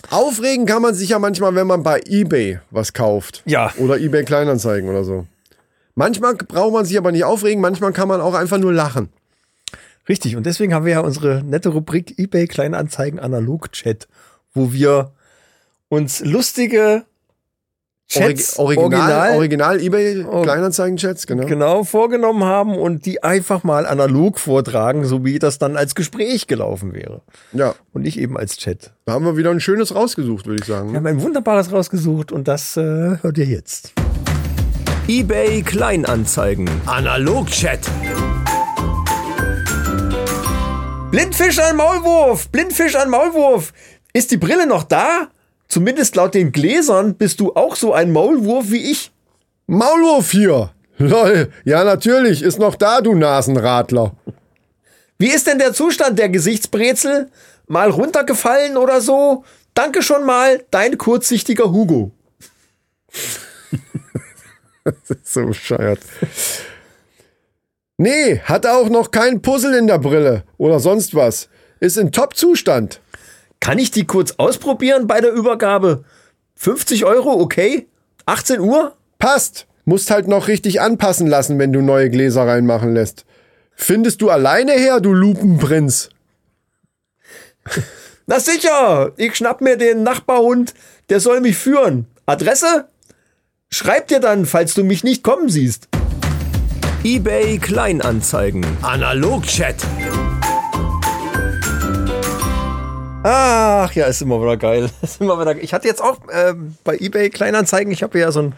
aufregen kann man sich ja manchmal, wenn man bei eBay was kauft. Ja. Oder eBay Kleinanzeigen oder so. Manchmal braucht man sich aber nicht aufregen, manchmal kann man auch einfach nur lachen. Richtig, und deswegen haben wir ja unsere nette Rubrik eBay Kleinanzeigen Analog Chat, wo wir uns lustige Chats Original, original, original eBay Kleinanzeigen-Chats, genau. genau vorgenommen haben und die einfach mal analog vortragen, so wie das dann als Gespräch gelaufen wäre. Ja, Und nicht eben als Chat. da haben wir wieder ein schönes rausgesucht, würde ich sagen. Wir haben ein wunderbares rausgesucht und das äh, hört ihr jetzt. eBay Kleinanzeigen. Analog-Chat. Blindfisch an Maulwurf! Blindfisch an Maulwurf! Ist die Brille noch da? Zumindest laut den Gläsern bist du auch so ein Maulwurf wie ich. Maulwurf hier! Lol, ja natürlich, ist noch da, du Nasenradler. Wie ist denn der Zustand der Gesichtsbrezel? Mal runtergefallen oder so? Danke schon mal, dein kurzsichtiger Hugo. So bescheuert. Nee, hat auch noch kein Puzzle in der Brille oder sonst was. Ist in Top-Zustand. Kann ich die kurz ausprobieren bei der Übergabe? 50 Euro, okay? 18 Uhr? Passt. Musst halt noch richtig anpassen lassen, wenn du neue Gläser reinmachen lässt. Findest du alleine her, du Lupenprinz? Na sicher, ich schnapp mir den Nachbarhund, der soll mich führen. Adresse? Schreib dir dann, falls du mich nicht kommen siehst. eBay Kleinanzeigen. Analog-Chat. Ach ja, ist immer wieder geil. Ist immer wieder, ich hatte jetzt auch ähm, bei eBay Kleinanzeigen, ich habe ja so ein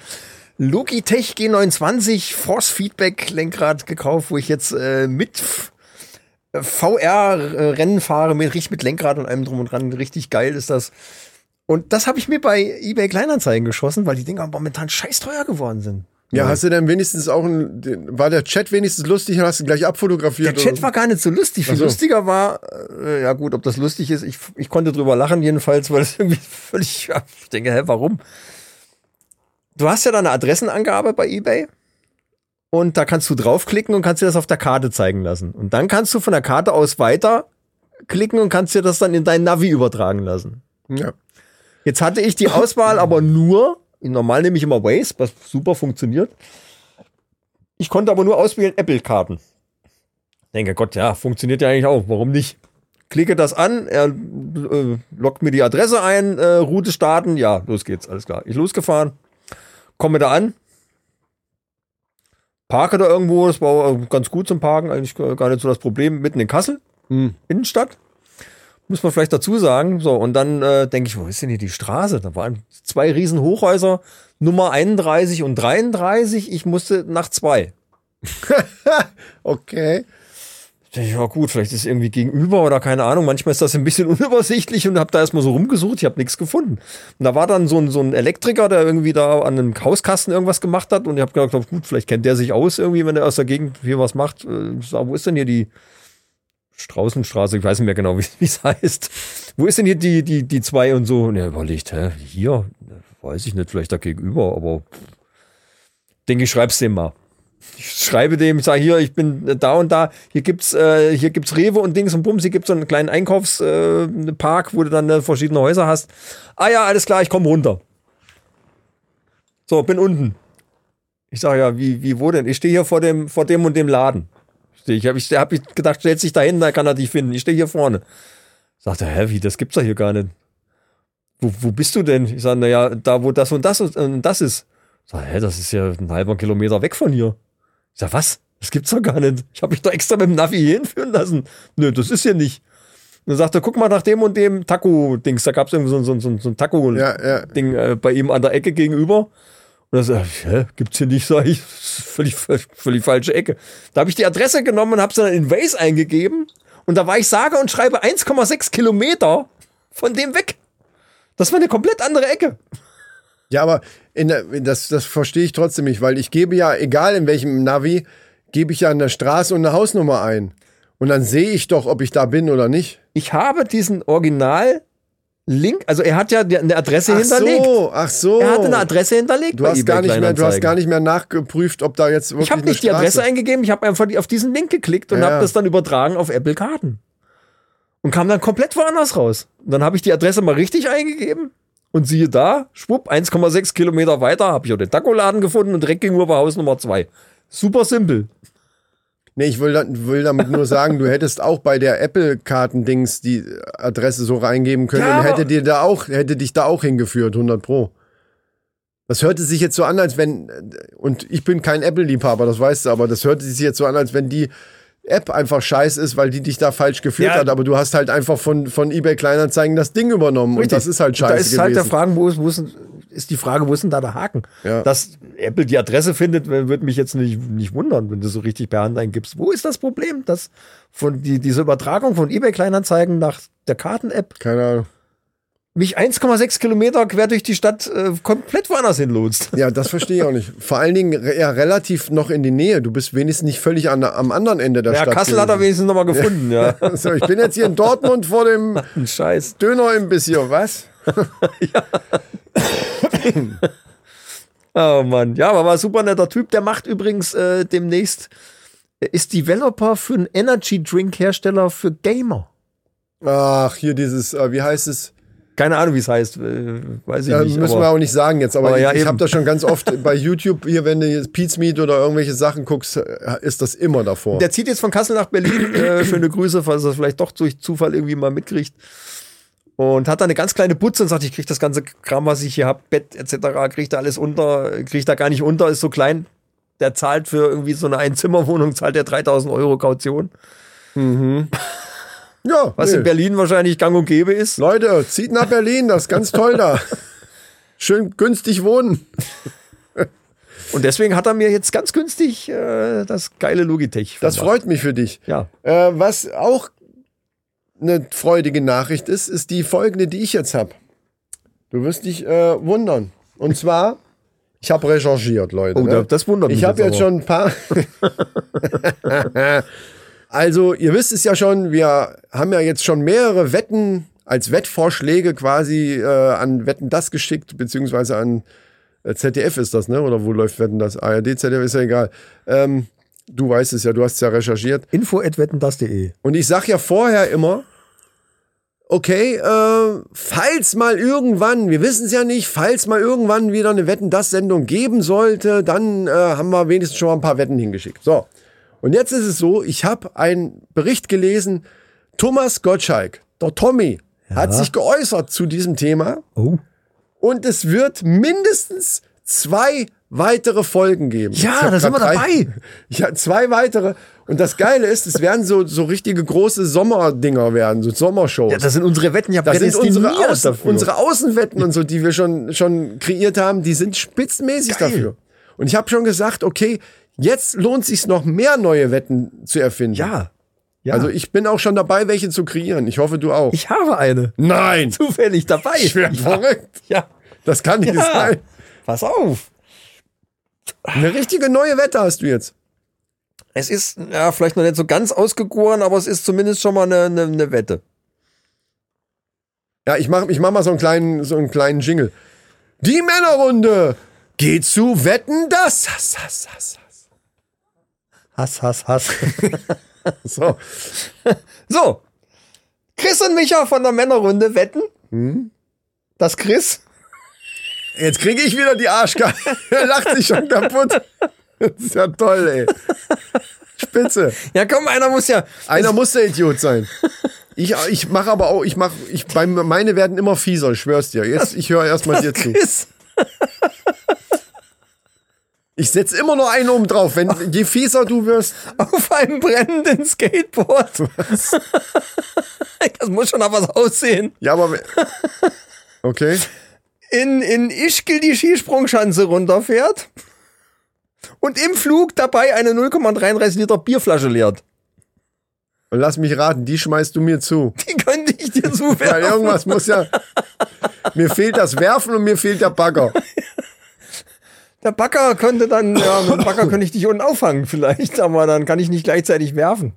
Logitech G29 Force Feedback Lenkrad gekauft, wo ich jetzt äh, mit VR-Rennen fahre, mit, richtig mit Lenkrad und allem drum und dran. Richtig geil ist das. Und das habe ich mir bei eBay Kleinanzeigen geschossen, weil die Dinger momentan scheiß teuer geworden sind. Ja, hast du denn wenigstens auch ein, war der Chat wenigstens lustig und hast du gleich abfotografiert? Der Chat war gar nicht so lustig. Viel so. lustiger war, äh, ja gut, ob das lustig ist, ich, ich konnte drüber lachen jedenfalls, weil es irgendwie völlig, ja, ich denke, hä, warum? Du hast ja da eine Adressenangabe bei eBay und da kannst du draufklicken und kannst dir das auf der Karte zeigen lassen. Und dann kannst du von der Karte aus weiter klicken und kannst dir das dann in dein Navi übertragen lassen. Ja. Jetzt hatte ich die Auswahl aber nur, normal nehme ich immer Waze, was super funktioniert. Ich konnte aber nur auswählen Apple-Karten. Denke, Gott, ja, funktioniert ja eigentlich auch. Warum nicht? Klicke das an, er äh, lockt mir die Adresse ein, äh, Route starten, ja, los geht's, alles klar. Ich losgefahren, komme da an, parke da irgendwo, das war ganz gut zum Parken, eigentlich gar nicht so das Problem, mitten in Kassel, Innenstadt. Muss man vielleicht dazu sagen. So, und dann äh, denke ich, wo ist denn hier die Straße? Da waren zwei riesen Hochhäuser, Nummer 31 und 33. Ich musste nach zwei. Okay. Ich, Ja gut, vielleicht ist es irgendwie gegenüber oder keine Ahnung. Manchmal ist das ein bisschen unübersichtlich und habe da erstmal so rumgesucht. Ich habe nichts gefunden. Und da war dann so ein, so ein Elektriker, der irgendwie da an einem Hauskasten irgendwas gemacht hat. Und ich habe gedacht, gut, vielleicht kennt der sich aus irgendwie, wenn er aus der Gegend hier was macht. Äh, Ich sag, wo ist denn hier die Straußenstraße? Ich weiß nicht mehr genau, wie es heißt. Wo ist denn hier die, die, die zwei und so? Und er überlegt, hä, hier? Weiß ich nicht, vielleicht da gegenüber, aber denke ich, schreib's dem mal. Ich schreibe dem, ich sage hier, ich bin da und da, hier gibt's, äh, hier gibt's Rewe und Dings und Bums, hier gibt's so einen kleinen Einkaufspark, äh, wo du dann äh, verschiedene Häuser hast. Ah ja, alles klar, ich komme runter. So, bin unten. Ich sage ja, wie, wie, wo denn? Ich stehe hier vor dem, vor dem und dem Laden. Steh Ich habe ich, hab ich gedacht, stellt sich da hin, da kann er dich finden. Ich stehe hier vorne. Sagt er, hä, wie, das gibt's doch hier gar nicht. Wo, wo bist du denn? Ich sage, naja, da wo das und das und, und das ist. Ich sag, hä, das ist ja ein halber Kilometer weg von hier. Ich sag, was? Das gibt's doch gar nicht. Ich habe mich doch extra mit dem Navi hier hinführen lassen. Nö, das ist hier nicht. Und dann sagt er, guck mal nach dem und dem Taco-Dings. Da gab's irgendwie so, so, so, so ein Taco-Ding Ja, ja. äh, bei ihm an der Ecke gegenüber. Und er sagt, hä, gibt's hier nicht, sag ich. Völlig, völlig, völlig falsche Ecke. Da habe ich die Adresse genommen und habe sie dann in Waze eingegeben. Und da war ich sage und schreibe 1,6 Kilometer von dem weg. Das war eine komplett andere Ecke. Ja, aber in der, das, das verstehe ich trotzdem nicht, weil ich gebe ja, egal in welchem Navi, gebe ich ja eine Straße und eine Hausnummer ein. Und dann sehe ich doch, ob ich da bin oder nicht. Ich habe diesen Original-Link, also er hat ja eine Adresse Ach hinterlegt. so, ach so. Er hatte eine Adresse hinterlegt. Du bei hast, gar nicht mehr, du hast gar nicht mehr nachgeprüft, ob da jetzt wirklich Ich habe nicht die Adresse eingegeben, ich habe einfach auf diesen Link geklickt und Ja. habe das dann übertragen auf Apple Karten. Und kam dann komplett woanders raus. Und dann habe ich die Adresse mal richtig eingegeben und siehe da, schwupp, 1,6 Kilometer weiter habe ich auch den Taco-Laden gefunden und direkt gegenüber war Haus Nummer 2. Super simpel. Nee, ich will, will damit nur sagen, du hättest auch bei der Apple-Karten-Dings die Adresse so reingeben können Ja, und hätte dir da auch, hätte dich da auch hingeführt, 100 Pro. Das hörte sich jetzt so an, als wenn, und ich bin kein Apple-Liebhaber, das weißt du, aber das hörte sich jetzt so an, als wenn die App einfach scheiße ist, weil die dich da falsch geführt Ja. hat, aber du hast halt einfach von, von eBay Kleinanzeigen das Ding übernommen und das ist halt scheiße Da ist halt der gewesen. Frage, wo ist, wo ist, ist die Frage, wo ist denn da der Haken? Ja. Dass Apple die Adresse findet, würde mich jetzt nicht, nicht wundern, wenn du so richtig per Hand eingibst. Wo ist das Problem, dass von die, diese Übertragung von eBay Kleinanzeigen nach der Karten-App Keine Ahnung. Mich 1,6 Kilometer quer durch die Stadt äh, komplett woanders hinlotst? Ja, das verstehe ich auch nicht. Vor allen Dingen ja relativ noch in die Nähe. Du bist wenigstens nicht völlig an, am anderen Ende der Ja, Stadt. Kassel hat er gewesen. wenigstens nochmal gefunden, ja. So, ich bin jetzt hier in Dortmund vor dem Ein Scheiß. Dönerimbiss hier, was? Oh Mann, ja, aber war ein super netter Typ. Der macht übrigens äh, demnächst, er ist Developer für einen Energy Drink Hersteller für Gamer. Ach, hier dieses, äh, wie heißt es? Keine Ahnung, wie es heißt, äh, weiß ich Ja, nicht. müssen aber- wir auch nicht sagen jetzt, aber, aber ja, ich, ich habe das schon ganz oft bei YouTube, hier, wenn du jetzt Pete's Meat oder irgendwelche Sachen guckst, äh, ist das immer davor. Der zieht jetzt von Kassel nach Berlin. Äh, schöne Grüße, falls er vielleicht doch durch Zufall irgendwie mal mitkriegt. Und hat da eine ganz kleine Butze und sagt, ich krieg das ganze Kram, was ich hier hab, Bett etc., krieg da alles unter, krieg da gar nicht unter, ist so klein. Der zahlt für irgendwie so eine Einzimmerwohnung, zahlt der 3000 Euro Kaution. ja, Was nee. in Berlin wahrscheinlich gang und gäbe ist. Leute, zieht nach Berlin, das ist ganz toll da. Schön günstig wohnen. Und deswegen hat er mir jetzt ganz günstig äh, das geile Logitech Das vermacht. freut mich für dich. Ja. Äh, was auch eine freudige Nachricht ist, ist die folgende, die ich jetzt habe. Du wirst dich äh, wundern. Und zwar, ich habe recherchiert, Leute. Oh, ne? da- das wundert mich Ich habe jetzt jetzt schon ein paar. also, ihr wisst es ja schon, wir haben ja jetzt schon mehrere Wetten als Wettvorschläge quasi äh, an Wetten das geschickt, beziehungsweise an äh, ZDF ist das, ne? Oder wo läuft Wetten das? ARD, ZDF ist ja egal. Ähm, du weißt es ja, du hast es ja recherchiert. Info.wettendas.de. Und ich sag ja vorher immer, okay, äh, falls mal irgendwann, wir wissen es ja nicht, falls mal irgendwann wieder eine Wetten das Sendung geben sollte, dann äh, haben wir wenigstens schon mal ein paar Wetten hingeschickt. So. Und jetzt ist es so, ich habe einen Bericht gelesen, Thomas Gottschalk, der Tommy, hat sich geäußert zu diesem Thema Oh. und es wird mindestens zwei weitere Folgen geben. Ja, da sind wir drei- dabei. Ja, zwei weitere. Und das Geile ist, es werden so, so richtige große Sommerdinger werden, so Sommershows. Ja, das sind unsere Wetten ja das sind unsere, Außen, unsere Außenwetten und so, die wir schon, schon kreiert haben, die sind spitzenmäßig Geil. dafür. Und ich habe schon gesagt, okay, jetzt lohnt sich noch mehr neue Wetten zu erfinden. ja. ja. Also ich bin auch schon dabei, welche zu kreieren. Ich hoffe, du auch. ich habe eine. Nein! Zufällig dabei. Ich werde ja. verrückt. Ja. Das kann nicht Ja. sein. Pass auf. Eine richtige neue Wette hast du jetzt. Es ist ja vielleicht noch nicht so ganz ausgegoren, aber es ist zumindest schon mal eine, eine, eine Wette. Ja, ich mach, ich mach mal so einen kleinen, so einen kleinen Jingle. Die Männerrunde geht zu Wetten, das. Hass, Hass, Hass, Hass. Hass, Hass. So. so. Chris und Micha von der Männerrunde wetten, Hm? dass Chris Jetzt kriege ich wieder die Arschkarte. Er lacht sich schon kaputt. Das ist ja toll, ey. Spitze. Ja, komm, einer muss ja. Einer muss der Idiot sein. Ich, ich mache aber auch, ich mache, ich, meine werden immer fieser, ich schwör's dir. Jetzt, ich höre erstmal dir zu. Ich setz immer noch einen oben drauf. Wenn, je fieser du wirst, auf einem brennenden Skateboard. das muss schon nach was aussehen. ja, aber. Okay. In, in Ischgl die Skisprungschanze runterfährt und im Flug dabei eine 0,33 Liter Bierflasche leert. Und lass mich raten, die schmeißt du mir zu. Die könnte ich dir Weil zuwerfen. irgendwas muss ja. Mir fehlt das Werfen und mir fehlt der Bagger. Der Bagger könnte dann, ja, mit dem Bagger könnte ich dich unten auffangen vielleicht, aber dann kann ich nicht gleichzeitig werfen.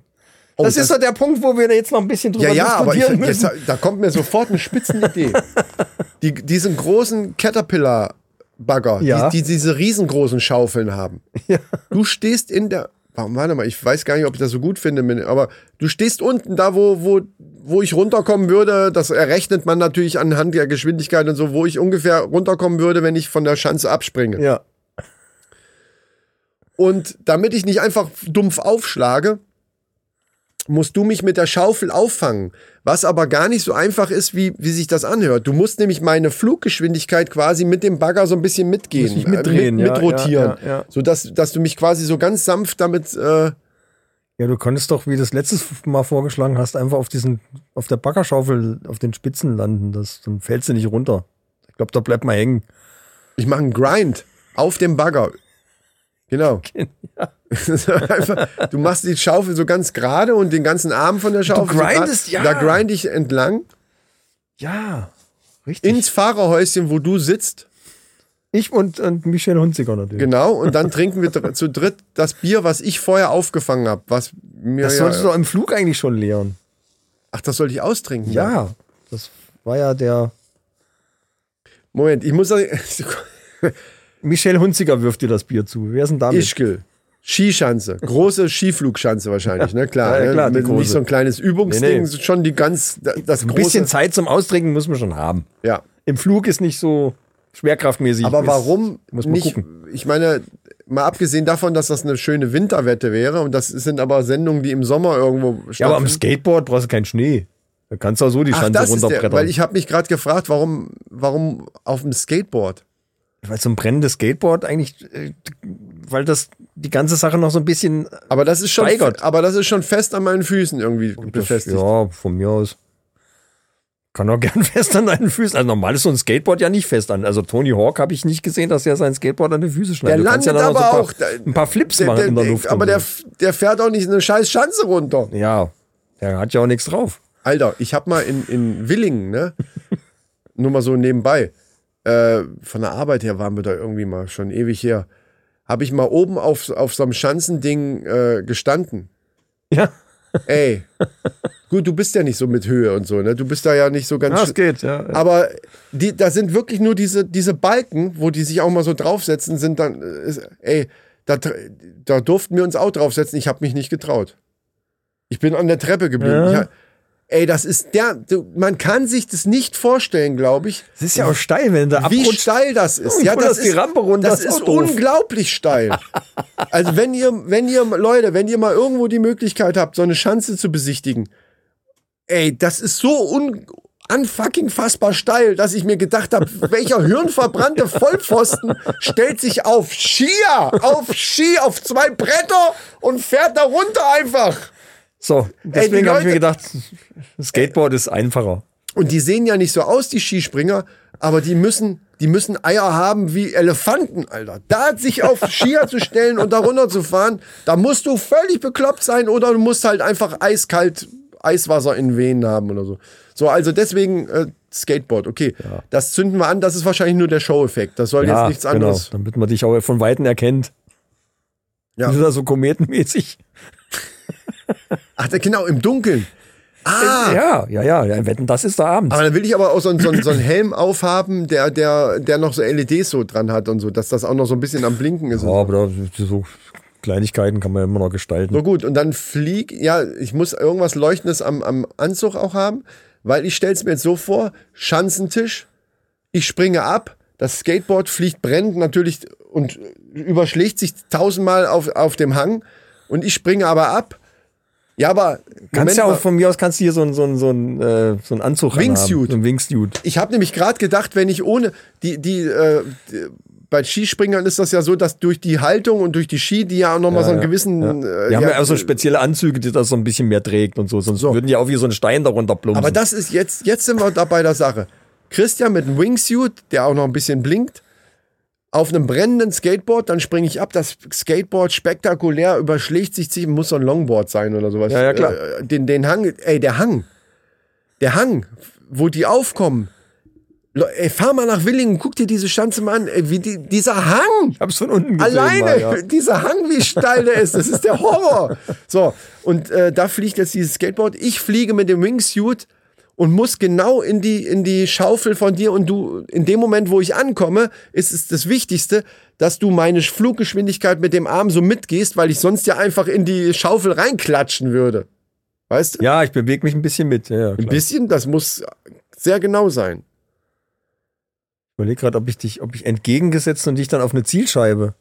Oh, das, ist so der Punkt, wo wir jetzt noch ein bisschen drüber Ja, ja, aber ich, diskutieren jetzt, müssen. da kommt mir sofort eine Spitzenidee. Die, diesen großen Caterpillar-Bagger, Ja. die, die diese riesengroßen Schaufeln haben. Du stehst in der. Warum, Warte mal, ich weiß gar nicht, ob ich das so gut finde, aber du stehst unten da, wo, wo, wo ich runterkommen würde. Das errechnet man natürlich anhand der Geschwindigkeit und so, wo ich ungefähr runterkommen würde, wenn ich von der Schanze abspringe. Ja. Und damit ich nicht einfach dumpf aufschlage, musst du mich mit der Schaufel auffangen. Was aber gar nicht so einfach ist, wie, wie sich das anhört. Du musst nämlich meine Fluggeschwindigkeit quasi mit dem Bagger so ein bisschen mitgehen. Muss ich mitdrehen, äh, mit, ja, mitrotieren. ja, ja. So dass, dass du mich quasi so ganz sanft damit, äh, Ja, du konntest doch, wie du das letztes Mal vorgeschlagen hast, einfach auf diesen, auf der Baggerschaufel auf den Spitzen landen. Das, dann fällst du nicht runter. Ich glaube, da bleibt mal hängen. ich mache einen Grind auf dem Bagger. Genau. Einfach, du machst die Schaufel so ganz gerade und den ganzen Arm von der Schaufel. so grindest, grad- ja. Da grind ich entlang Ja, richtig. ins Fahrerhäuschen, wo du sitzt. ich und, und Michel Hunziker natürlich. Genau. Und dann trinken wir dr- zu dritt das Bier, was ich vorher aufgefangen habe. Das ja, solltest du doch im Flug eigentlich schon leeren. Ach, das sollte ich austrinken. Ja, das war ja der Moment, ich muss. Michel Hunziker wirft dir das Bier zu. Wer ist denn damit? Ischgl. Skischanze. Große Skiflugschanze wahrscheinlich, ne? Klar. Ja, ja, klar, ne? die Mit- Nicht so ein kleines Übungsding, Nee, nee. schon die ganz, das Ein große. bisschen Zeit zum Austrinken muss man schon haben. Ja. Im Flug ist nicht so schwerkraftmäßig. Aber ist, warum Muss man nicht? gucken. Ich meine, mal abgesehen davon, dass das eine schöne Winterwette wäre und das sind aber Sendungen, die im Sommer irgendwo Ja, aber am stattfinden. Skateboard brauchst du keinen Schnee. Da kannst du auch so die Ach, Schanze der, runterbrettern. weil ich habe mich gerade gefragt, warum, warum auf dem Skateboard? Weil so ein brennendes Skateboard eigentlich, äh, weil das die ganze Sache noch so ein bisschen Aber das ist schon, Steigert. aber das ist schon fest an meinen Füßen irgendwie befestigt. Ja, von mir aus. Kann auch gern fest an deinen Füßen. Also normal ist so ein Skateboard ja nicht fest an. Also Tony Hawk habe ich nicht gesehen, dass er sein Skateboard an die Füße schneidet. Der ja landet dann noch aber so auch. ein paar, paar Flips der, machen der, in der Luft. aber der, der fährt auch nicht eine scheiß Schanze runter. Ja, der hat ja auch nichts drauf. Alter, ich habe mal in, in Willingen, ne? Nur mal so nebenbei. Äh, von der Arbeit her waren wir da irgendwie mal schon ewig her. Habe ich mal oben auf, auf so einem Schanzending äh, gestanden. Ja, Ey, gut, du bist ja nicht so mit Höhe und so, ne? Du bist da ja nicht so ganz. ja es geht. Ja. Aber die, da sind wirklich nur diese, diese Balken, wo die sich auch mal so draufsetzen, sind dann, äh, ist, ey, da, da durften wir uns auch draufsetzen. Ich habe mich nicht getraut. Ich bin an der Treppe geblieben. Ja. Ich, ey, das ist der, du, man kann sich das nicht vorstellen, glaube ich, Es ist ja auch steil, wenn wie abrutscht. steil das ist. Oh, Ja, das die ist, Rampe runter, das ist ist doof. unglaublich steil. Also wenn ihr, wenn ihr, Leute, wenn ihr mal irgendwo die Möglichkeit habt, so eine Schanze zu besichtigen, ey, das ist so un unfucking fassbar steil, dass ich mir gedacht habe, welcher hirnverbrannte Vollpfosten stellt sich auf Skier, auf Ski, auf zwei Bretter und fährt da runter einfach. So, deswegen habe ich mir gedacht, Skateboard ist einfacher. Und die sehen ja nicht so aus, die Skispringer, aber die müssen, die müssen Eier haben wie Elefanten, Alter. Da sich auf Skier zu stellen und da runter zu fahren, da musst du völlig bekloppt sein oder du musst halt einfach eiskalt Eiswasser in den Venen haben oder so. So, also deswegen äh, Skateboard, okay. Das zünden wir an, das ist wahrscheinlich nur der Show-Effekt. Das soll jetzt nichts anderes. Genau, damit man dich auch von Weitem erkennt. Ja. Bist du da so kometenmäßig? Ach, genau, im Dunkeln. Ah, Ja, ja, ja, ja. Wetten, das ist da abends. Aber dann will ich aber auch so, einen- so, einen- so einen Helm aufhaben, der, der, der noch so LEDs so dran hat und so, dass das auch noch so ein bisschen am Blinken ist. Ja, aber da, so Kleinigkeiten kann man immer noch gestalten. So gut, und dann flieg, ja, ich muss irgendwas Leuchtendes am, am Anzug auch haben, weil ich stell's mir jetzt so vor, Schanzentisch, ich springe ab, das Skateboard fliegt brennend natürlich und überschlägt sich tausendmal auf, auf dem Hang und ich springe aber ab. Ja, aber kannst Moment ja auch von mir aus kannst du hier so einen so einen- so einen, äh, so einen Anzug Wingsuit. anhaben. So ein Wingsuit. ich habe nämlich gerade gedacht, wenn ich ohne die die, äh, die bei Skispringern ist das ja so, dass durch die Haltung und durch die Ski, die ja auch nochmal so einen gewissen äh, Die haben ja, ja auch so spezielle Anzüge, die das so ein bisschen mehr trägt und so. Sonst würden die auch wie so ein Stein darunter plumpsen. Aber das ist jetzt, jetzt sind wir da bei der Sache. Christian mit einem Wingsuit, der auch noch ein bisschen blinkt, auf einem brennenden Skateboard, dann springe ich ab, das Skateboard spektakulär überschlägt sich, muss so ein Longboard sein oder sowas. Ja, ja, klar. Äh, Den, den Hang, ey, der Hang, der Hang, wo die aufkommen. Ey, fahr mal nach Willingen, guck dir diese Schanze mal an, ey, wie die, dieser Hang, ich hab's von unten gesehen. Alleine, Mal, ja. dieser Hang, wie steil der ist, das ist der Horror. So, und äh, da fliegt jetzt dieses Skateboard. Ich fliege mit dem Wingsuit und muss genau in die, in die Schaufel von dir und du, in dem Moment, wo ich ankomme, ist es das Wichtigste, dass du meine Fluggeschwindigkeit mit dem Arm so mitgehst, weil ich sonst ja einfach in die Schaufel reinklatschen würde. Weißt du? Ja, ich bewege mich ein bisschen mit. Ja, Ein bisschen, das muss sehr genau sein. Ich überlege gerade, ob ich dich, ob ich entgegengesetzt und dich dann auf eine Zielscheibe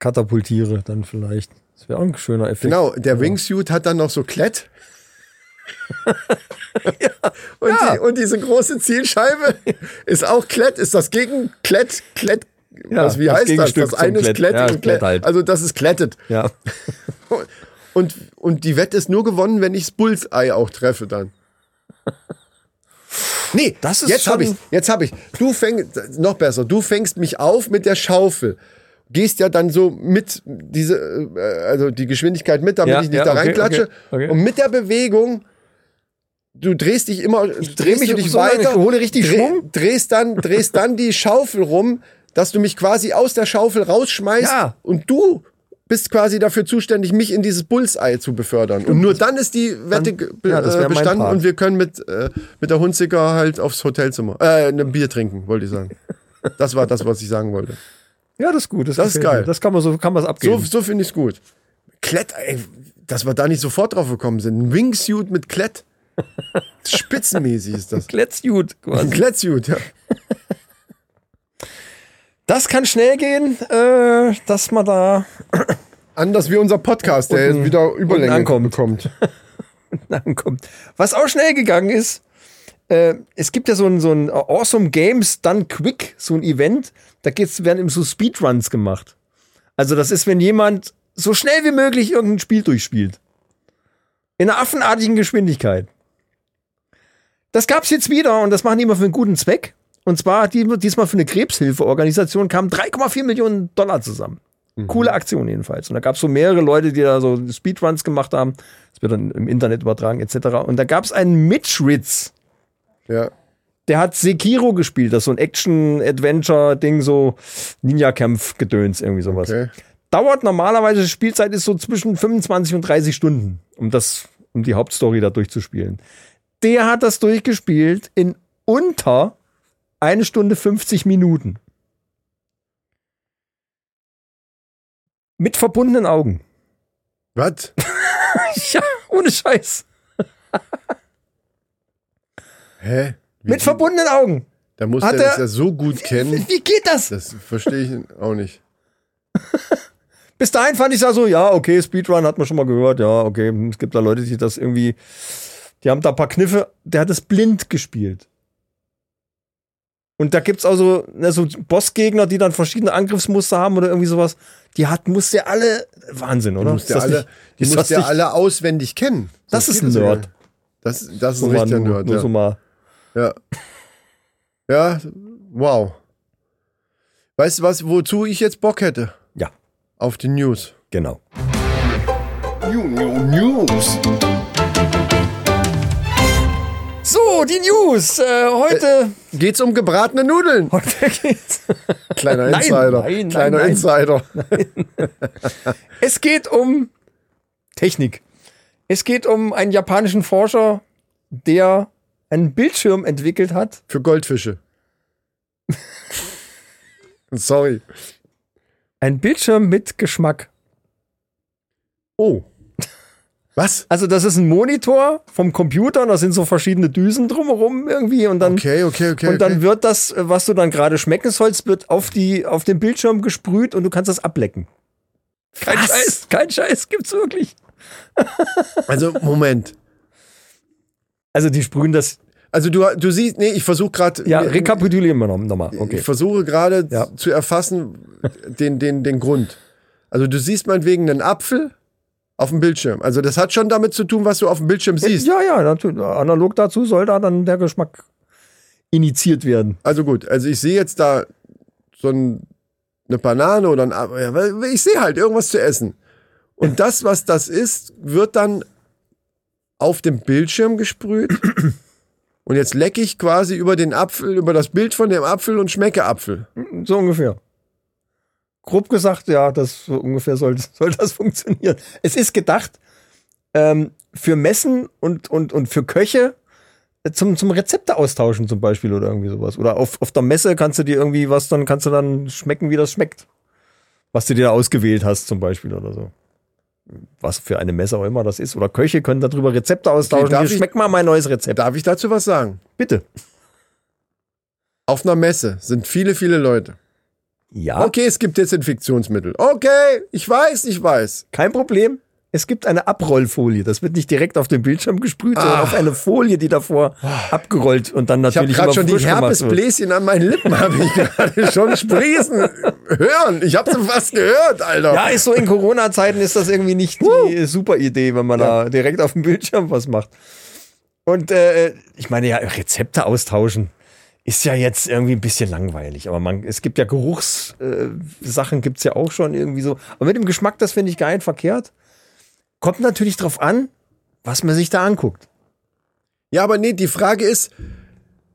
katapultiere, dann vielleicht. Das wäre auch ein schöner Effekt. Genau, der Wingsuit hat dann noch so Klett. und, Ja. die, und diese große Zielscheibe ist auch Klett, ist das gegen Klett, Klett, Ja, was, wie das heißt das? Gegenstück Das zum eine ist Klett. Klett Ja, und Klett halt. Also das ist klettet. Ja. Und, und die Wette ist nur gewonnen, wenn ich das Bullseye auch treffe dann. Nee, Das ist jetzt habe ich, jetzt habe ich. Du fängst noch besser. Du fängst mich auf mit der Schaufel. Gehst ja dann so mit diese, äh, also die Geschwindigkeit mit, damit Ja, ich nicht ja, da okay, reinklatsche. okay, okay. Und mit der Bewegung, du drehst dich immer, Ich drehst mich dich so weiter, hole richtig dreh- Schwung. drehst dann, drehst dann die Schaufel rum, dass du mich quasi aus der Schaufel rausschmeißt Ja. und du bist quasi dafür zuständig, mich in dieses Bullseye zu befördern. Und nur dann ist die Wette be ja, das äh, bestanden und wir können mit, äh, mit der Hunziker halt aufs Hotelzimmer, äh, ein Bier trinken, wollte ich sagen. Das war das, was ich sagen wollte. ja, das ist gut. Das ist gefällt geil. Das kann man so, kann man es So, abgeben. so finde ich es gut. Klett, ey, dass wir da nicht sofort drauf gekommen sind. Ein Wingsuit mit Klett. Spitzenmäßig ist das. Kletzjut quasi. Klettsuit, ja. Das kann schnell gehen, äh, dass man da Anders wie unser Podcast, der Unten- jetzt wieder Überlänge ankommt. bekommt. ankommt. Was auch schnell gegangen ist, äh, es gibt ja so ein, so ein Awesome Games Done Quick, so ein Event, da geht's, werden eben so Speedruns gemacht. Also das ist, wenn jemand so schnell wie möglich irgendein Spiel durchspielt. In einer affenartigen Geschwindigkeit. Das gab's jetzt wieder und das machen die immer für einen guten Zweck. Und zwar die, diesmal für eine Krebshilfeorganisation kamen 3,4 Millionen Dollar zusammen. Coole Aktion jedenfalls. Und da gab es so mehrere Leute, die da so Speedruns gemacht haben. Das wird dann im Internet übertragen, etc. Und da gab es einen Mitch Ritz, Ja. der hat Sekiro gespielt. Das ist so ein Action-Adventure-Ding, so Ninja-Kampf-Gedöns, irgendwie sowas. Okay. Dauert normalerweise, Spielzeit ist so zwischen 25 und 30 Stunden, um das, um die Hauptstory da durchzuspielen. Der hat das durchgespielt in unter eine Stunde 50 Minuten. Mit verbundenen Augen. Was? Ja, ohne Scheiß. Hä? Wie, Mit verbundenen Augen. Da muss Hat der das ja so gut kennen. Wie geht das? Das verstehe ich auch nicht. Bis dahin fand ich ja so, ja, okay, Speedrun hat man schon mal gehört, ja, okay, es gibt da Leute, die das irgendwie, die haben da ein paar Kniffe, der hat das blind gespielt. Und da gibt's auch so, ne, so Bossgegner, die dann verschiedene Angriffsmuster haben oder irgendwie sowas. Die hat, muss der alle, Wahnsinn, oder? Die musst Ist ja das alle, nicht- die das ja nicht- alle auswendig kennen. Das Sonst ist ein ja Nerd. Das, das ist So ein mal richtiger nur, Nerd, nur ja. so mal. Ja. Ja, wow. Weißt du was, wozu ich jetzt Bock hätte? Ja, Auf die News. genau. New, new, News. So, die News. Äh, heute, Geht's um gebratene Nudeln? heute geht's. Kleiner Insider. nein, nein, Kleiner nein. Insider. Es geht um Technik. Es geht um einen japanischen Forscher, der einen Bildschirm entwickelt hat. Für Goldfische. Sorry. Ein Bildschirm mit Geschmack. Oh. Was? Also das ist ein Monitor vom Computer und da sind so verschiedene Düsen drumherum irgendwie und dann Okay, okay, okay. und dann okay. wird das, was du dann gerade schmecken sollst, wird auf die auf den Bildschirm gesprüht und du kannst das ablecken. Kein Was? Scheiß, kein Scheiß gibt's wirklich. Also, Moment. Also die sprühen das. Also du, du siehst, nee, ich versuche gerade. Ja, rekapitulieren wir noch- nochmal. Ich Okay. versuche gerade Ja. zu erfassen den, den, den Grund. Also du siehst meinetwegen einen Apfel auf dem Bildschirm. Also das hat schon damit zu tun, was du auf dem Bildschirm siehst. Ja, ja, natürlich. Analog dazu soll da dann der Geschmack initiiert werden. Also gut, also ich sehe jetzt da so ein, eine Banane oder ein ich sehe halt irgendwas zu essen. Und das, was das ist, wird dann auf dem Bildschirm gesprüht. Und jetzt lecke ich quasi über den Apfel, über das Bild von dem Apfel und schmecke Apfel. So ungefähr. Grob gesagt, ja, das so ungefähr soll, soll das funktionieren. Es ist gedacht ähm, für Messen und, und, und für Köche äh, zum, zum Rezepte austauschen zum Beispiel oder irgendwie sowas. Oder auf, auf der Messe kannst du dir irgendwie was, dann kannst du dann schmecken, wie das schmeckt. Was du dir da ausgewählt hast zum Beispiel oder so. Was für eine Messe auch immer das ist. Oder Köche können darüber Rezepte austauschen. darf Hier, mal mein neues Rezept. Darf ich dazu was sagen? Bitte. Auf einer Messe sind viele, viele Leute. Ja, Okay, es gibt Desinfektionsmittel. Okay, ich weiß, ich weiß. kein Problem. Es gibt eine Abrollfolie. Das wird nicht direkt auf den Bildschirm gesprüht, sondern auf eine Folie, die davor abgerollt und dann Ich habe natürlich gerade schon die. Herpesbläschen an meinen Lippen, habe ich gerade schon sprießen hören. Ich habe sie fast gehört, Alter. Ja, ist so in Corona-Zeiten ist das irgendwie nicht die super Idee, wenn man da direkt auf dem Bildschirm was macht. Und äh, ich meine ja, Rezepte austauschen ist ja jetzt irgendwie ein bisschen langweilig. Aber man, es gibt ja Geruchssachen, äh, Sachen gibt's ja auch schon irgendwie so. Aber mit dem Geschmack, das finde ich gar nicht verkehrt. Kommt natürlich drauf an, was man sich da anguckt. Ja, aber nee, die Frage ist,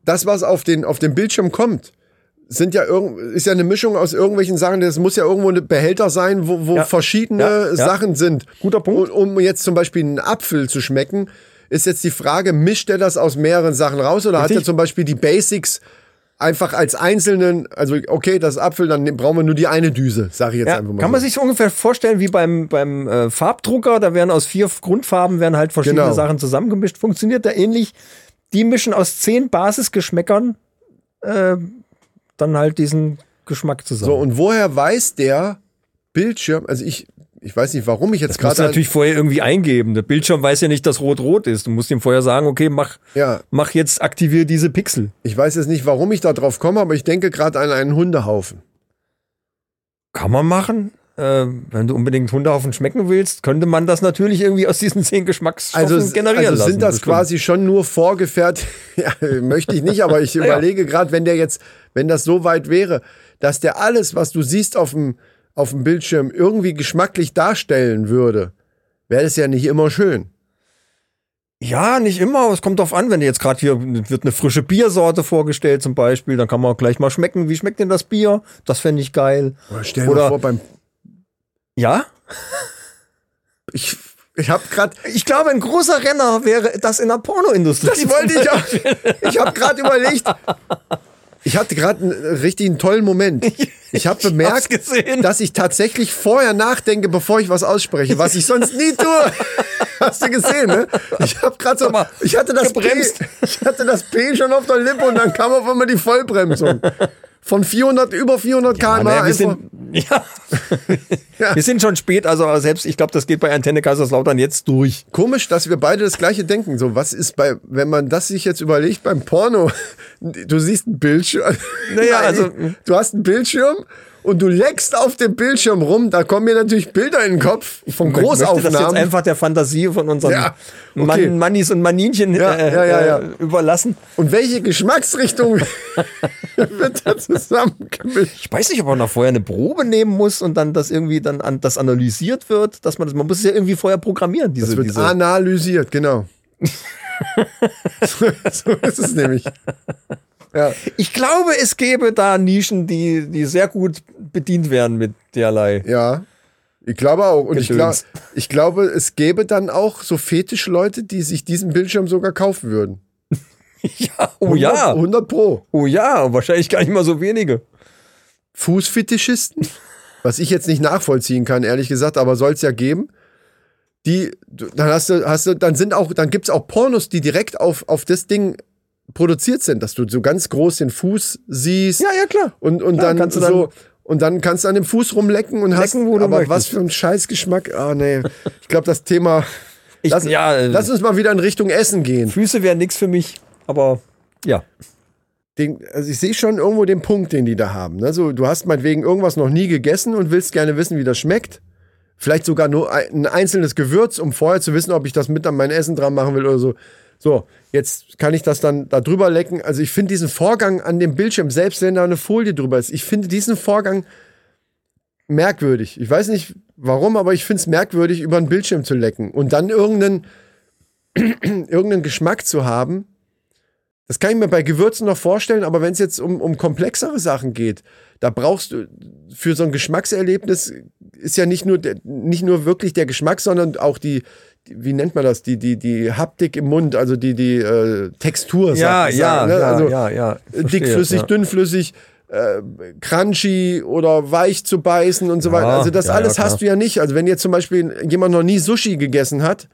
das, was auf den, auf den Bildschirm kommt, sind ja irgend, ist ja eine Mischung aus irgendwelchen Sachen. Das muss ja irgendwo ein Behälter sein, wo, wo Ja. verschiedene Ja, ja. Sachen sind. Guter Punkt. Und um jetzt zum Beispiel einen Apfel zu schmecken, ist jetzt die Frage, mischt er das aus mehreren Sachen raus oder hat Richtig. er zum Beispiel die Basics einfach als einzelnen, also okay, das ist Apfel, dann brauchen wir nur die eine Düse, sage ich jetzt Ja, einfach mal. kann man so. sich so ungefähr vorstellen wie beim, beim äh, Farbdrucker. Da werden aus vier Grundfarben werden halt verschiedene Genau. Sachen zusammengemischt. Funktioniert da ähnlich. Die mischen aus zehn Basisgeschmäckern äh, dann halt diesen Geschmack zusammen. So, und woher weiß der Bildschirm, also ich, ich weiß nicht, warum ich jetzt das musst du gerade. natürlich vorher irgendwie eingeben. Der Bildschirm weiß ja nicht, dass rot-rot ist. Du musst ihm vorher sagen, okay, mach, Ja. mach jetzt, aktivier diese Pixel. Ich weiß jetzt nicht, warum ich da drauf komme, aber ich denke gerade an einen Hundehaufen. Kann man machen. Äh, wenn du unbedingt Hundehaufen schmecken willst, könnte man das natürlich irgendwie aus diesen zehn Geschmacksstoffen Also, generieren also lassen. sind das Bestimmt. quasi schon nur vorgefertigt? ja, möchte ich nicht, aber ich überlege gerade, wenn der jetzt, wenn das so weit wäre, dass der alles, was du siehst auf dem, auf dem Bildschirm, irgendwie geschmacklich darstellen würde, wäre das ja nicht immer schön. Ja, nicht immer, aber es kommt drauf an, wenn jetzt gerade hier wird eine frische Biersorte vorgestellt zum Beispiel, dann kann man auch gleich mal schmecken, wie schmeckt denn das Bier? Das fände ich geil. Oder stell dir vor, beim, Ja, ich, ich habe gerade ich glaube, ein großer Renner wäre das in der Pornoindustrie. Das wollte ich auch. Ich habe gerade überlegt. Ich hatte gerade einen richtigen tollen Moment. Ich habe bemerkt, gesehen. dass ich tatsächlich vorher nachdenke, bevor ich was ausspreche, was ich sonst nie tue. Hast du gesehen, ne? Ich habe gerade so, mal, ich hatte das P, gebremst. ich hatte das P schon auf der Lippe und dann kam auf einmal die Vollbremsung. Von 400, über 400 km/h. naja, wir, sind, ja. wir sind schon spät, also selbst, ich glaube, das geht bei Antenne Kaiserslautern jetzt durch. Komisch, dass wir beide das gleiche denken. So, was ist bei, wenn man das sich jetzt überlegt beim Porno, du siehst einen Bildschirm. Naja, Nein, also- Du hast einen Bildschirm und du leckst auf dem Bildschirm rum, da kommen mir natürlich Bilder in den Kopf von Ich möchte das jetzt Großaufnahmen. einfach der Fantasie von unseren Ja, okay. Mann, Mannis und Maninchen Ja, äh, ja. Äh, überlassen. Und welche Geschmacksrichtung wird da zusammengemischt? Ich weiß nicht, ob man noch vorher eine Probe nehmen muss und dann das irgendwie dann an, das analysiert wird, dass man das, man muss es ja irgendwie vorher programmieren, diese, Das wird diese analysiert, genau. so ist es nämlich. Ja. Ich glaube, es gäbe da Nischen, die, die sehr gut bedient werden mit derlei. Ja, ich glaube auch. Und ich, glaub, ich glaube, es gäbe dann auch so Fetischleute, die sich diesen Bildschirm sogar kaufen würden. Ja, oh ja, 100 Pro. oh ja, wahrscheinlich gar nicht mal so wenige. Fußfetischisten, was ich jetzt nicht nachvollziehen kann, ehrlich gesagt, aber soll es ja geben. Die, dann hast du, hast du, dann sind auch, dann gibt's auch Pornos, die direkt auf, auf das Ding produziert sind, dass du so ganz groß den Fuß siehst. Ja, ja, klar. Und, und Klar, dann kannst du dann so, und dann kannst du an dem Fuß rumlecken und hast, Lecken, wo du aber möchtest. was für ein Scheißgeschmack. Ah, nee. Ich glaube, das Thema, Ich, lass, ja, äh, lass uns mal wieder in Richtung Essen gehen. Füße wären nix für mich, aber ja. Den, also ich sehe schon irgendwo den Punkt, den die da haben. Ne? So, du hast meinetwegen irgendwas noch nie gegessen und willst gerne wissen, wie das schmeckt. Vielleicht sogar nur ein, ein einzelnes Gewürz, um vorher zu wissen, ob ich das mit an mein Essen dran machen will oder so. So, jetzt kann ich das dann da drüber lecken. Also ich finde diesen Vorgang an dem Bildschirm, selbst wenn da eine Folie drüber ist, ich finde diesen Vorgang merkwürdig. Ich weiß nicht warum, aber ich finde es merkwürdig, über einen Bildschirm zu lecken und dann irgendeinen, irgendeinen Geschmack zu haben. Das kann ich mir bei Gewürzen noch vorstellen, aber wenn es jetzt um, um komplexere Sachen geht, da brauchst du für so ein Geschmackserlebnis ist ja nicht nur der, nicht nur wirklich der Geschmack, sondern auch die, die wie nennt man das, die die die Haptik im Mund, also die die äh, Textur. Ja, sagt- ja, ne? ja, also ja, ja. Verstehe, dickflüssig, ja. dünnflüssig, äh, crunchy oder weich zu beißen und so weiter. Also das alles hast du ja nicht. Also wenn jetzt zum Beispiel jemand noch nie Sushi gegessen hat,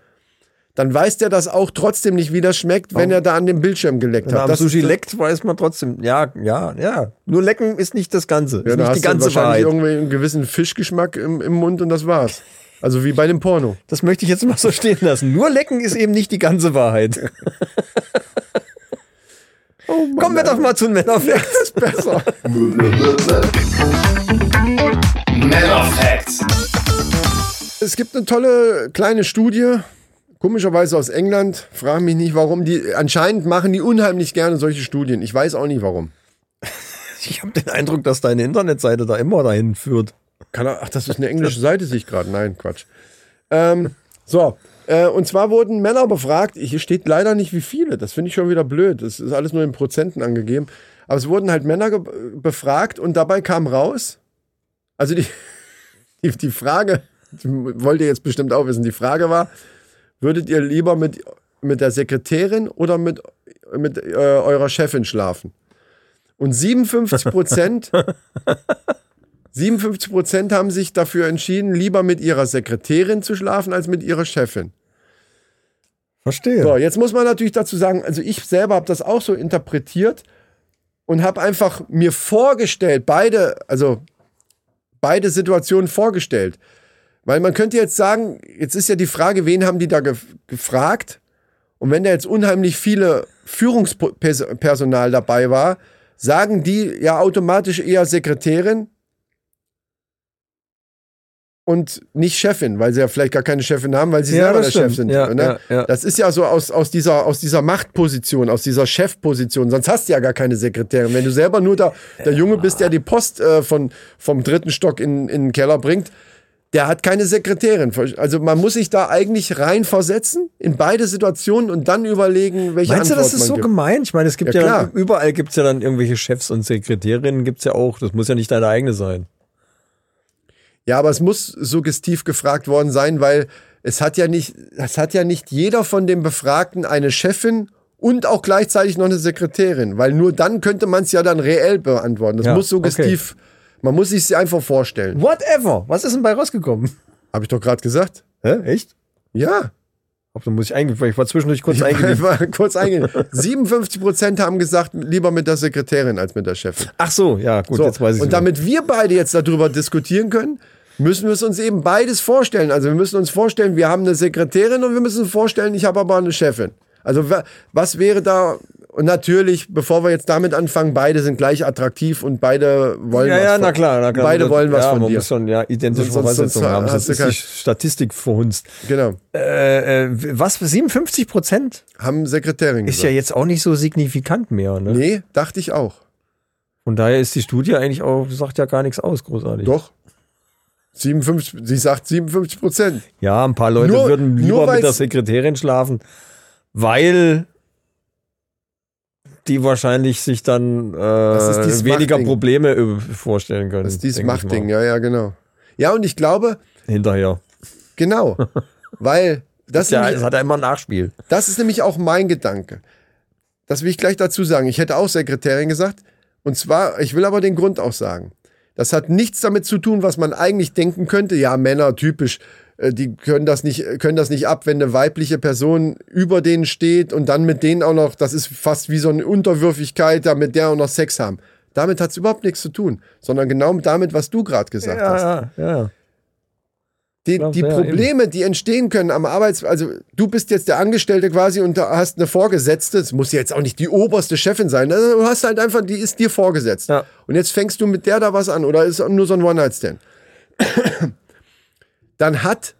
dann weiß der das auch trotzdem nicht, wie das schmeckt, wenn er da an dem Bildschirm geleckt Wenn hat. Das Sushi leckt, weiß man trotzdem, ja, ja, ja. Nur lecken ist nicht das Ganze. Ja, ist nicht die ganze wahrscheinlich Wahrheit. irgendwie einen gewissen Fischgeschmack im, im Mund und das war's. Also wie bei dem Porno. Das möchte ich jetzt mal so stehen lassen. Nur lecken ist eben nicht die ganze Wahrheit. Kommen wir doch mal zu den Männerfacts. ist besser. Männer Facts. Es gibt eine tolle kleine Studie, komischerweise aus England. Frage mich nicht, warum. Die anscheinend machen die unheimlich gerne solche Studien. Ich weiß auch nicht warum. Ich habe den Eindruck, dass deine Internetseite da immer dahin führt. Kann er, ach, das ist eine englische Seite, sehe ich gerade. Nein, Quatsch. Ähm, so, äh, und zwar wurden Männer befragt. Hier steht leider nicht, wie viele. Das finde ich schon wieder blöd. Das ist alles nur in Prozenten angegeben. Aber es wurden halt Männer befragt und dabei kam raus, also die, die, die Frage, die wollt ihr jetzt bestimmt auch wissen, die Frage war, würdet ihr lieber mit, mit der Sekretärin oder mit, mit äh, eurer Chefin schlafen? Und 57 Prozent 57 Prozent haben sich dafür entschieden, lieber mit ihrer Sekretärin zu schlafen als mit ihrer Chefin. Verstehe. So, jetzt muss man natürlich dazu sagen, also ich selber habe das auch so interpretiert und habe einfach mir vorgestellt, beide, also beide Situationen vorgestellt. Weil man könnte jetzt sagen, jetzt ist ja die Frage, wen haben die da gef gefragt? Und wenn da jetzt unheimlich viele Führungspersonal dabei war, sagen die ja automatisch eher Sekretärin und nicht Chefin, weil sie ja vielleicht gar keine Chefin haben, weil sie Ja, selber der Chef stimmt. sind. Ja, ne? ja, ja. Das ist ja so aus, aus, dieser, aus dieser Machtposition, aus dieser Chefposition. Sonst hast du ja gar keine Sekretärin. Wenn du selber nur der, der Junge bist, der die Post äh, von, vom dritten Stock in, in den Keller bringt, der hat keine Sekretärin. Also man muss sich da eigentlich reinversetzen in beide Situationen und dann überlegen, welche Meinst du, Antwort das ist so gibt. gemein? Ich meine, es gibt Ja, ja, überall gibt's ja dann irgendwelche Chefs und Sekretärinnen, gibt's ja auch. Das muss ja nicht deine eigene sein. Ja, aber es muss suggestiv gefragt worden sein, weil es hat ja nicht, es hat ja nicht jeder von den Befragten eine Chefin und auch gleichzeitig noch eine Sekretärin, weil nur dann könnte man es ja dann reell beantworten. Das Ja, muss suggestiv, man muss sich einfach vorstellen. Whatever. Was ist denn bei rausgekommen? Habe ich doch gerade gesagt. Hä? Echt? Ja. Ob, muss ich eingehen, ich war zwischendurch kurz Ich eingehen. war kurz eingehen. 57 Prozent haben gesagt, lieber mit der Sekretärin als mit der Chefin. Ach so, ja, gut, So, jetzt weiß ich und damit wir beide jetzt darüber diskutieren können, müssen wir es uns eben beides vorstellen. Also wir müssen uns vorstellen, wir haben eine Sekretärin und wir müssen uns vorstellen, ich habe aber eine Chefin. Also wa- was wäre da? Und natürlich, bevor wir jetzt damit anfangen, beide sind gleich attraktiv und beide wollen ja, was ja, von, na klar, na klar. Beide Das- wollen was ja, von man dir. muss schon ja identische Voraussetzungen haben, du ist die Statistik verhunzt. Genau, Äh, äh, was, 57 Prozent? haben Sekretärin Ist ja jetzt auch nicht so signifikant mehr, ne? Nee, dachte ich auch. Von daher ist die Studie eigentlich auch, sagt ja gar nichts aus, großartig. Doch. 57, sie sagt 57 Prozent. Ja, ein paar Leute Nur- würden nur lieber mit der Sekretärin schlafen, weil die wahrscheinlich sich dann äh, weniger Machtding. Probleme vorstellen können. Das ist dieses Machtding, ja, ja, genau. Ja, und ich glaube, Hinterher. genau, weil das, Ja, nämlich- es hat ja immer ein Nachspiel. Das ist nämlich auch mein Gedanke. Das will ich gleich dazu sagen. Ich hätte auch Sekretärin gesagt. Und zwar, ich will aber den Grund auch sagen. Das hat nichts damit zu tun, was man eigentlich denken könnte. Ja, Männer, typisch. äh, Die können das nicht, können das nicht ab, wenn eine weibliche Person über denen steht und dann mit denen auch noch, das ist fast wie so eine Unterwürfigkeit, da mit der auch noch Sex haben. Damit hat es überhaupt nichts zu tun, sondern genau damit, was du gerade gesagt hast. Ja, ja, ja. Die, die ja, Probleme, die entstehen können am Arbeits... Also du bist jetzt der Angestellte quasi und hast eine Vorgesetzte. Es muss jetzt auch nicht die oberste Chefin sein. Also Du hast halt einfach, die ist dir vorgesetzt. Ja. Und jetzt fängst du mit der da was an oder ist nur so ein One-Night-Stand. Dann hat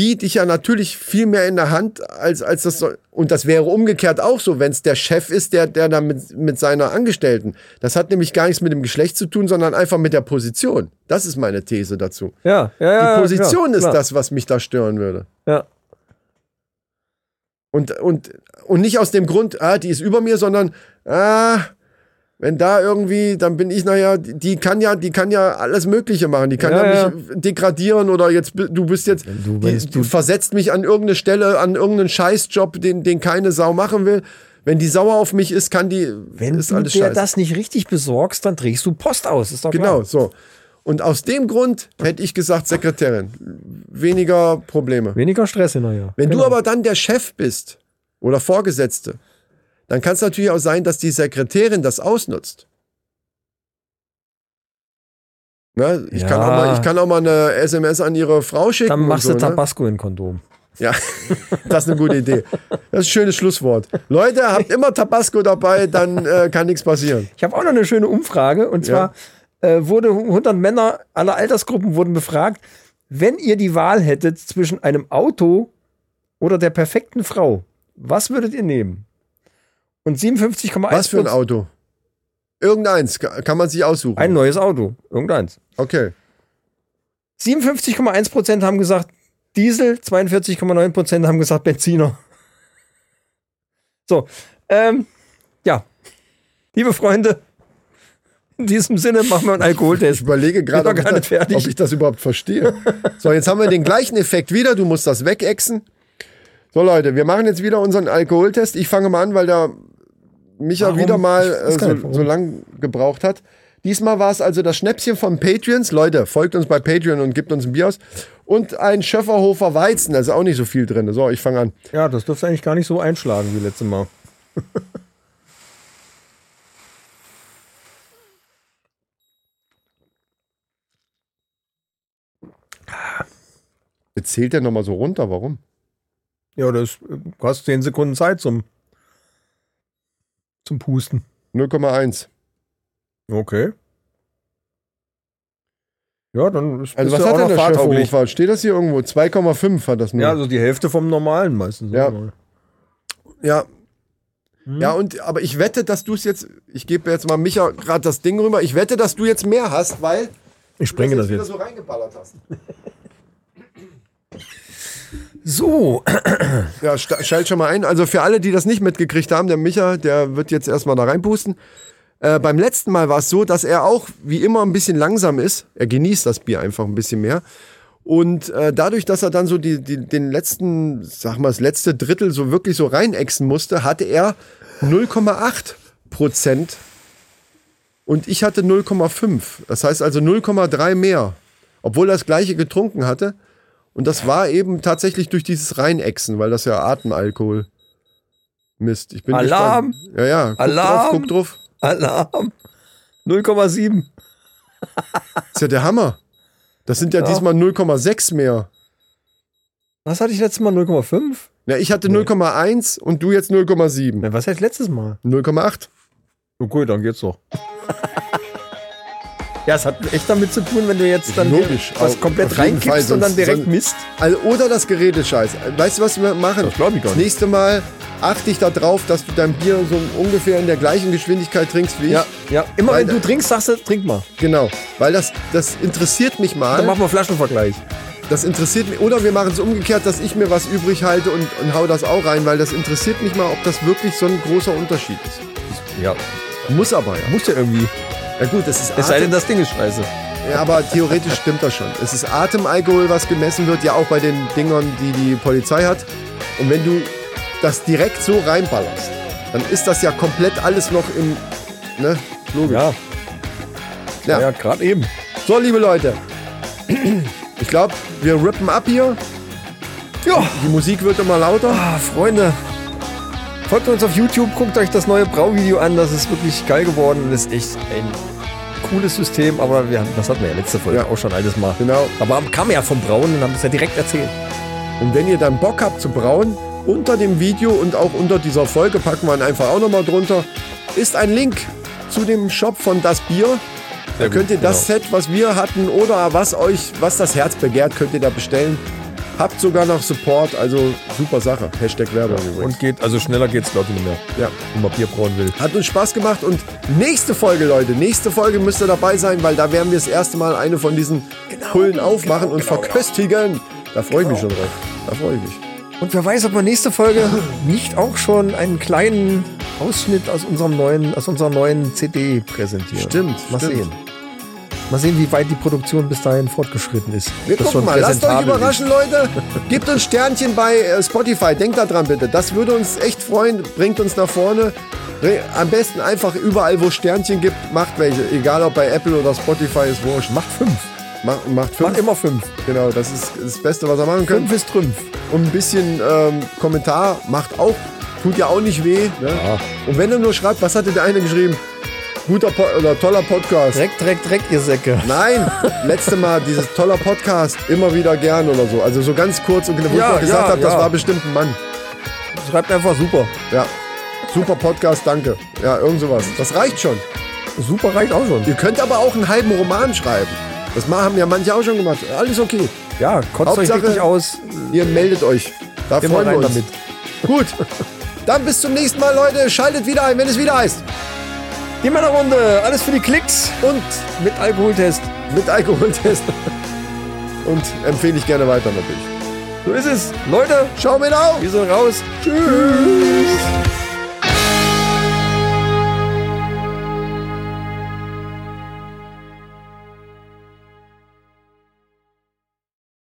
die dich ja natürlich viel mehr in der Hand, als, als das soll. Und das wäre umgekehrt auch so, wenn es der Chef ist, der, der da mit, mit seiner Angestellten. Das hat nämlich gar nichts mit dem Geschlecht zu tun, sondern einfach mit der Position. Das ist meine These dazu. Ja, ja, ja. Die Position ja, ist klar. das, was mich da stören würde. Ja. Und, und, und nicht aus dem Grund, ah, die ist über mir, sondern, ah, wenn da irgendwie, dann bin ich naja, die kann ja, die kann ja alles Mögliche machen. Die kann ja, Ja, mich degradieren oder jetzt, du bist jetzt, du- die, du- versetzt mich an irgendeine Stelle, an irgendeinen Scheißjob, den, den keine Sau machen will. Wenn die sauer auf mich ist, kann die, Wenn ist du dir das nicht richtig besorgst, dann trägst du Post aus. Ist doch Genau, klar. so. Und aus dem Grund hätte ich gesagt, Sekretärin. weniger Probleme. Weniger Stress hinterher. Wenn Genau. du aber dann der Chef bist oder Vorgesetzte, dann kann es natürlich auch sein, dass die Sekretärin das ausnutzt. Ne? Ich, Ja. kann auch mal, ich kann auch mal eine SMS an ihre Frau schicken. Dann machst und du so, ne? Tabasco in Kondom. Ja, das ist eine gute Idee. Das ist ein schönes Schlusswort. Leute, habt immer Tabasco dabei, dann äh, kann nichts passieren. Ich habe auch noch eine schöne Umfrage und zwar äh, wurde 100 Männer aller Altersgruppen wurden befragt, wenn ihr die Wahl hättet zwischen einem Auto oder der perfekten Frau, was würdet ihr nehmen? Und 57,1 Was für ein Auto? Irgendeins, ka- kann man sich aussuchen. Ein neues Auto, irgendeins. okay. 57,1 Prozent haben gesagt Diesel, 42,9 Prozent haben gesagt Benziner. So, ähm, ja, liebe Freunde, in diesem Sinne machen wir einen Ich Alkoholtest. überlege gerade, ob, ich gar das- nicht fertig. ob ich das überhaupt verstehe. So, jetzt haben wir den gleichen Effekt wieder. Du musst das wegexen. So, Leute, wir machen jetzt wieder unseren Alkoholtest. Ich fange mal an, weil der Micha Warum? wieder mal äh, so, so lang gebraucht hat. Diesmal war es also das Schnäpschen von Patreons. Leute, folgt uns bei Patreon und gebt uns ein Bier aus. Und ein Schöfferhofer Weizen, da ist auch nicht so viel drin. So, ich fange an. Ja, das dürfte eigentlich gar nicht so einschlagen wie letztes Mal. Jetzt zählt der nochmal so runter. Warum? Ja, das, du hast 10 Sekunden Zeit zum, zum Pusten. 0,1. Okay. Ja, dann ist Also was hat auch denn noch der fahrtauglich. Schöfferhofer? Steht das hier irgendwo? 2,5 hat das nur. Ja, also die Hälfte vom normalen meistens. Ja. Ja. Hm? Ja, und aber ich wette, dass du es jetzt, ich gebe jetzt mal Micha gerade das Ding rüber, ich wette, dass du jetzt mehr hast, weil Ich sprenge das wieder jetzt. so reingeballert hast. So, Ja, schalt schon mal ein. Also für alle, die das nicht mitgekriegt haben, der Micha, der wird jetzt erstmal da reinpusten. Äh, beim letzten Mal war es so, dass er auch wie immer ein bisschen langsam ist. Er genießt das Bier einfach ein bisschen mehr. Und äh, dadurch, dass er dann so die, die, den letzten, sag mal, das letzte Drittel so wirklich so reinexen musste, hatte er 0,8 Prozent und ich hatte 0,5. Das heißt also 0,3 mehr, obwohl er das gleiche getrunken hatte. Und das war eben tatsächlich durch dieses Reinexen, weil das ja Atemalkohol Mist. Ich bin Alarm! gespannt. Ja, ja. Guck Alarm! drauf, guck drauf. Alarm. 0,7. ist ja der Hammer. Das sind ja, diesmal 0,6 mehr. Was hatte ich letztes Mal? 0,5? Ja, ich hatte 0,1 und du jetzt 0,7. Na, Was hatte ich letztes Mal? 0,8. Okay, dann geht's doch. ja, es hat echt damit zu tun, wenn du jetzt dann Logisch, was komplett reinkippst Fall, und dann sonst- direkt sonst- Mist. Also, oder das Gerät ist scheiße. Weißt du, was wir machen? Das glaub ich gar Das nicht. nächste Mal achte ich darauf, dass du dein Bier so ungefähr in der gleichen Geschwindigkeit trinkst wie ich. Ja, ja. Immer Weil wenn du trinkst, sagst du, trink mal. Genau. Weil das, das interessiert mich mal. Dann machen wir Flaschenvergleich. Das interessiert mich. Oder wir machen es umgekehrt, dass ich mir was übrig halte und, und hau das auch rein, weil das interessiert mich mal, ob das wirklich so ein großer Unterschied ist. Ja, Muss aber ja. muss ja irgendwie. Ja gut, das ist Es sei Atem, denn, das Ding ist scheiße. ja, aber theoretisch stimmt das schon. Es ist Atemalkohol, was gemessen wird, ja auch bei den Dingern, die die Polizei hat. Und wenn du das direkt so reinballerst, dann ist das ja komplett alles noch im, ne, logisch. Ja, Ja. ja, ja gerade eben. So, liebe Leute, ich glaube, wir rippen ab hier. Ja, Die Musik wird immer lauter. ah, Freunde. Folgt uns auf YouTube, guckt euch das neue Brauvideo an. Das ist wirklich geil geworden. Das ist echt ein cooles System. Aber wir haben, das hatten wir ja letzte Folge Ja. auch schon alles mal. Genau. Aber kam ja vom Brauen und haben es ja direkt erzählt. Und wenn ihr dann Bock habt zu brauen, unter dem Video und auch unter dieser Folge packen wir ihn einfach auch nochmal drunter, ist ein Link zu dem Shop von Das Bier. Da könnt ihr das genau. Set, was wir hatten oder was euch, was das Herz begehrt, könnt ihr da bestellen. Habt sogar noch Support, also super Sache. Hashtag Werbung übrigens. Und geht, also schneller geht's glaube ich nicht mehr, Ja. wenn man Bier brauen will. Hat uns Spaß gemacht und nächste Folge, Leute, nächste Folge müsst ihr dabei sein, weil da werden wir das erste Mal eine von diesen Pullen aufmachen und verköstigen. Da freue ich mich schon drauf. Da freue ich mich. Und wer weiß, ob wir nächste Folge nicht auch schon einen kleinen Ausschnitt aus unserem neuen, aus unserer neuen CD präsentieren. Stimmt, Mal stimmt. sehen. Mal sehen, wie weit die Produktion bis dahin fortgeschritten ist. Wir Das gucken mal, lasst euch überraschen, Leute. Gebt uns Sternchen bei äh, Spotify. Denkt daran bitte. Das würde uns echt freuen. Bringt uns nach vorne. Am besten einfach überall, wo es Sternchen gibt, macht welche. Egal ob bei Apple oder Spotify, ist wurscht. Ist. Macht fünf. Macht, macht fünf. Mach immer fünf. Genau, das ist das Beste, was er machen kann. Fünf ist Trümpf. Und ein bisschen ähm, Kommentar macht auch, tut ja auch nicht weh. Ne? Und wenn er nur schreibt, was hatte der eine geschrieben? Guter po oder toller Podcast. Dreck, Dreck, Dreck, ihr Säcke. Nein, letzte Mal dieses toller Podcast, immer wieder gern oder so. Also so ganz kurz und wo Ja, ich gesagt ja, habe, das ja. war bestimmt ein Mann. Schreibt einfach super. Ja. Super Podcast, danke. Ja, irgend sowas. Das reicht schon. Super reicht auch schon. Ihr könnt aber auch einen halben Roman schreiben. Das haben ja manche auch schon gemacht. Alles okay. Ja, kotzt euch Hauptsache- richtig aus. Ihr meldet euch. Da Immer freuen wir uns. damit. Gut. Dann bis zum nächsten Mal, Leute. Schaltet wieder ein, wenn es wieder heißt. Die Männerrunde, alles für die Klicks Und mit Alkoholtest. mit Alkoholtest. Und empfehle ich gerne weiter natürlich. So ist es. Leute, Ciao mit auf. wir sind raus. Tschüss.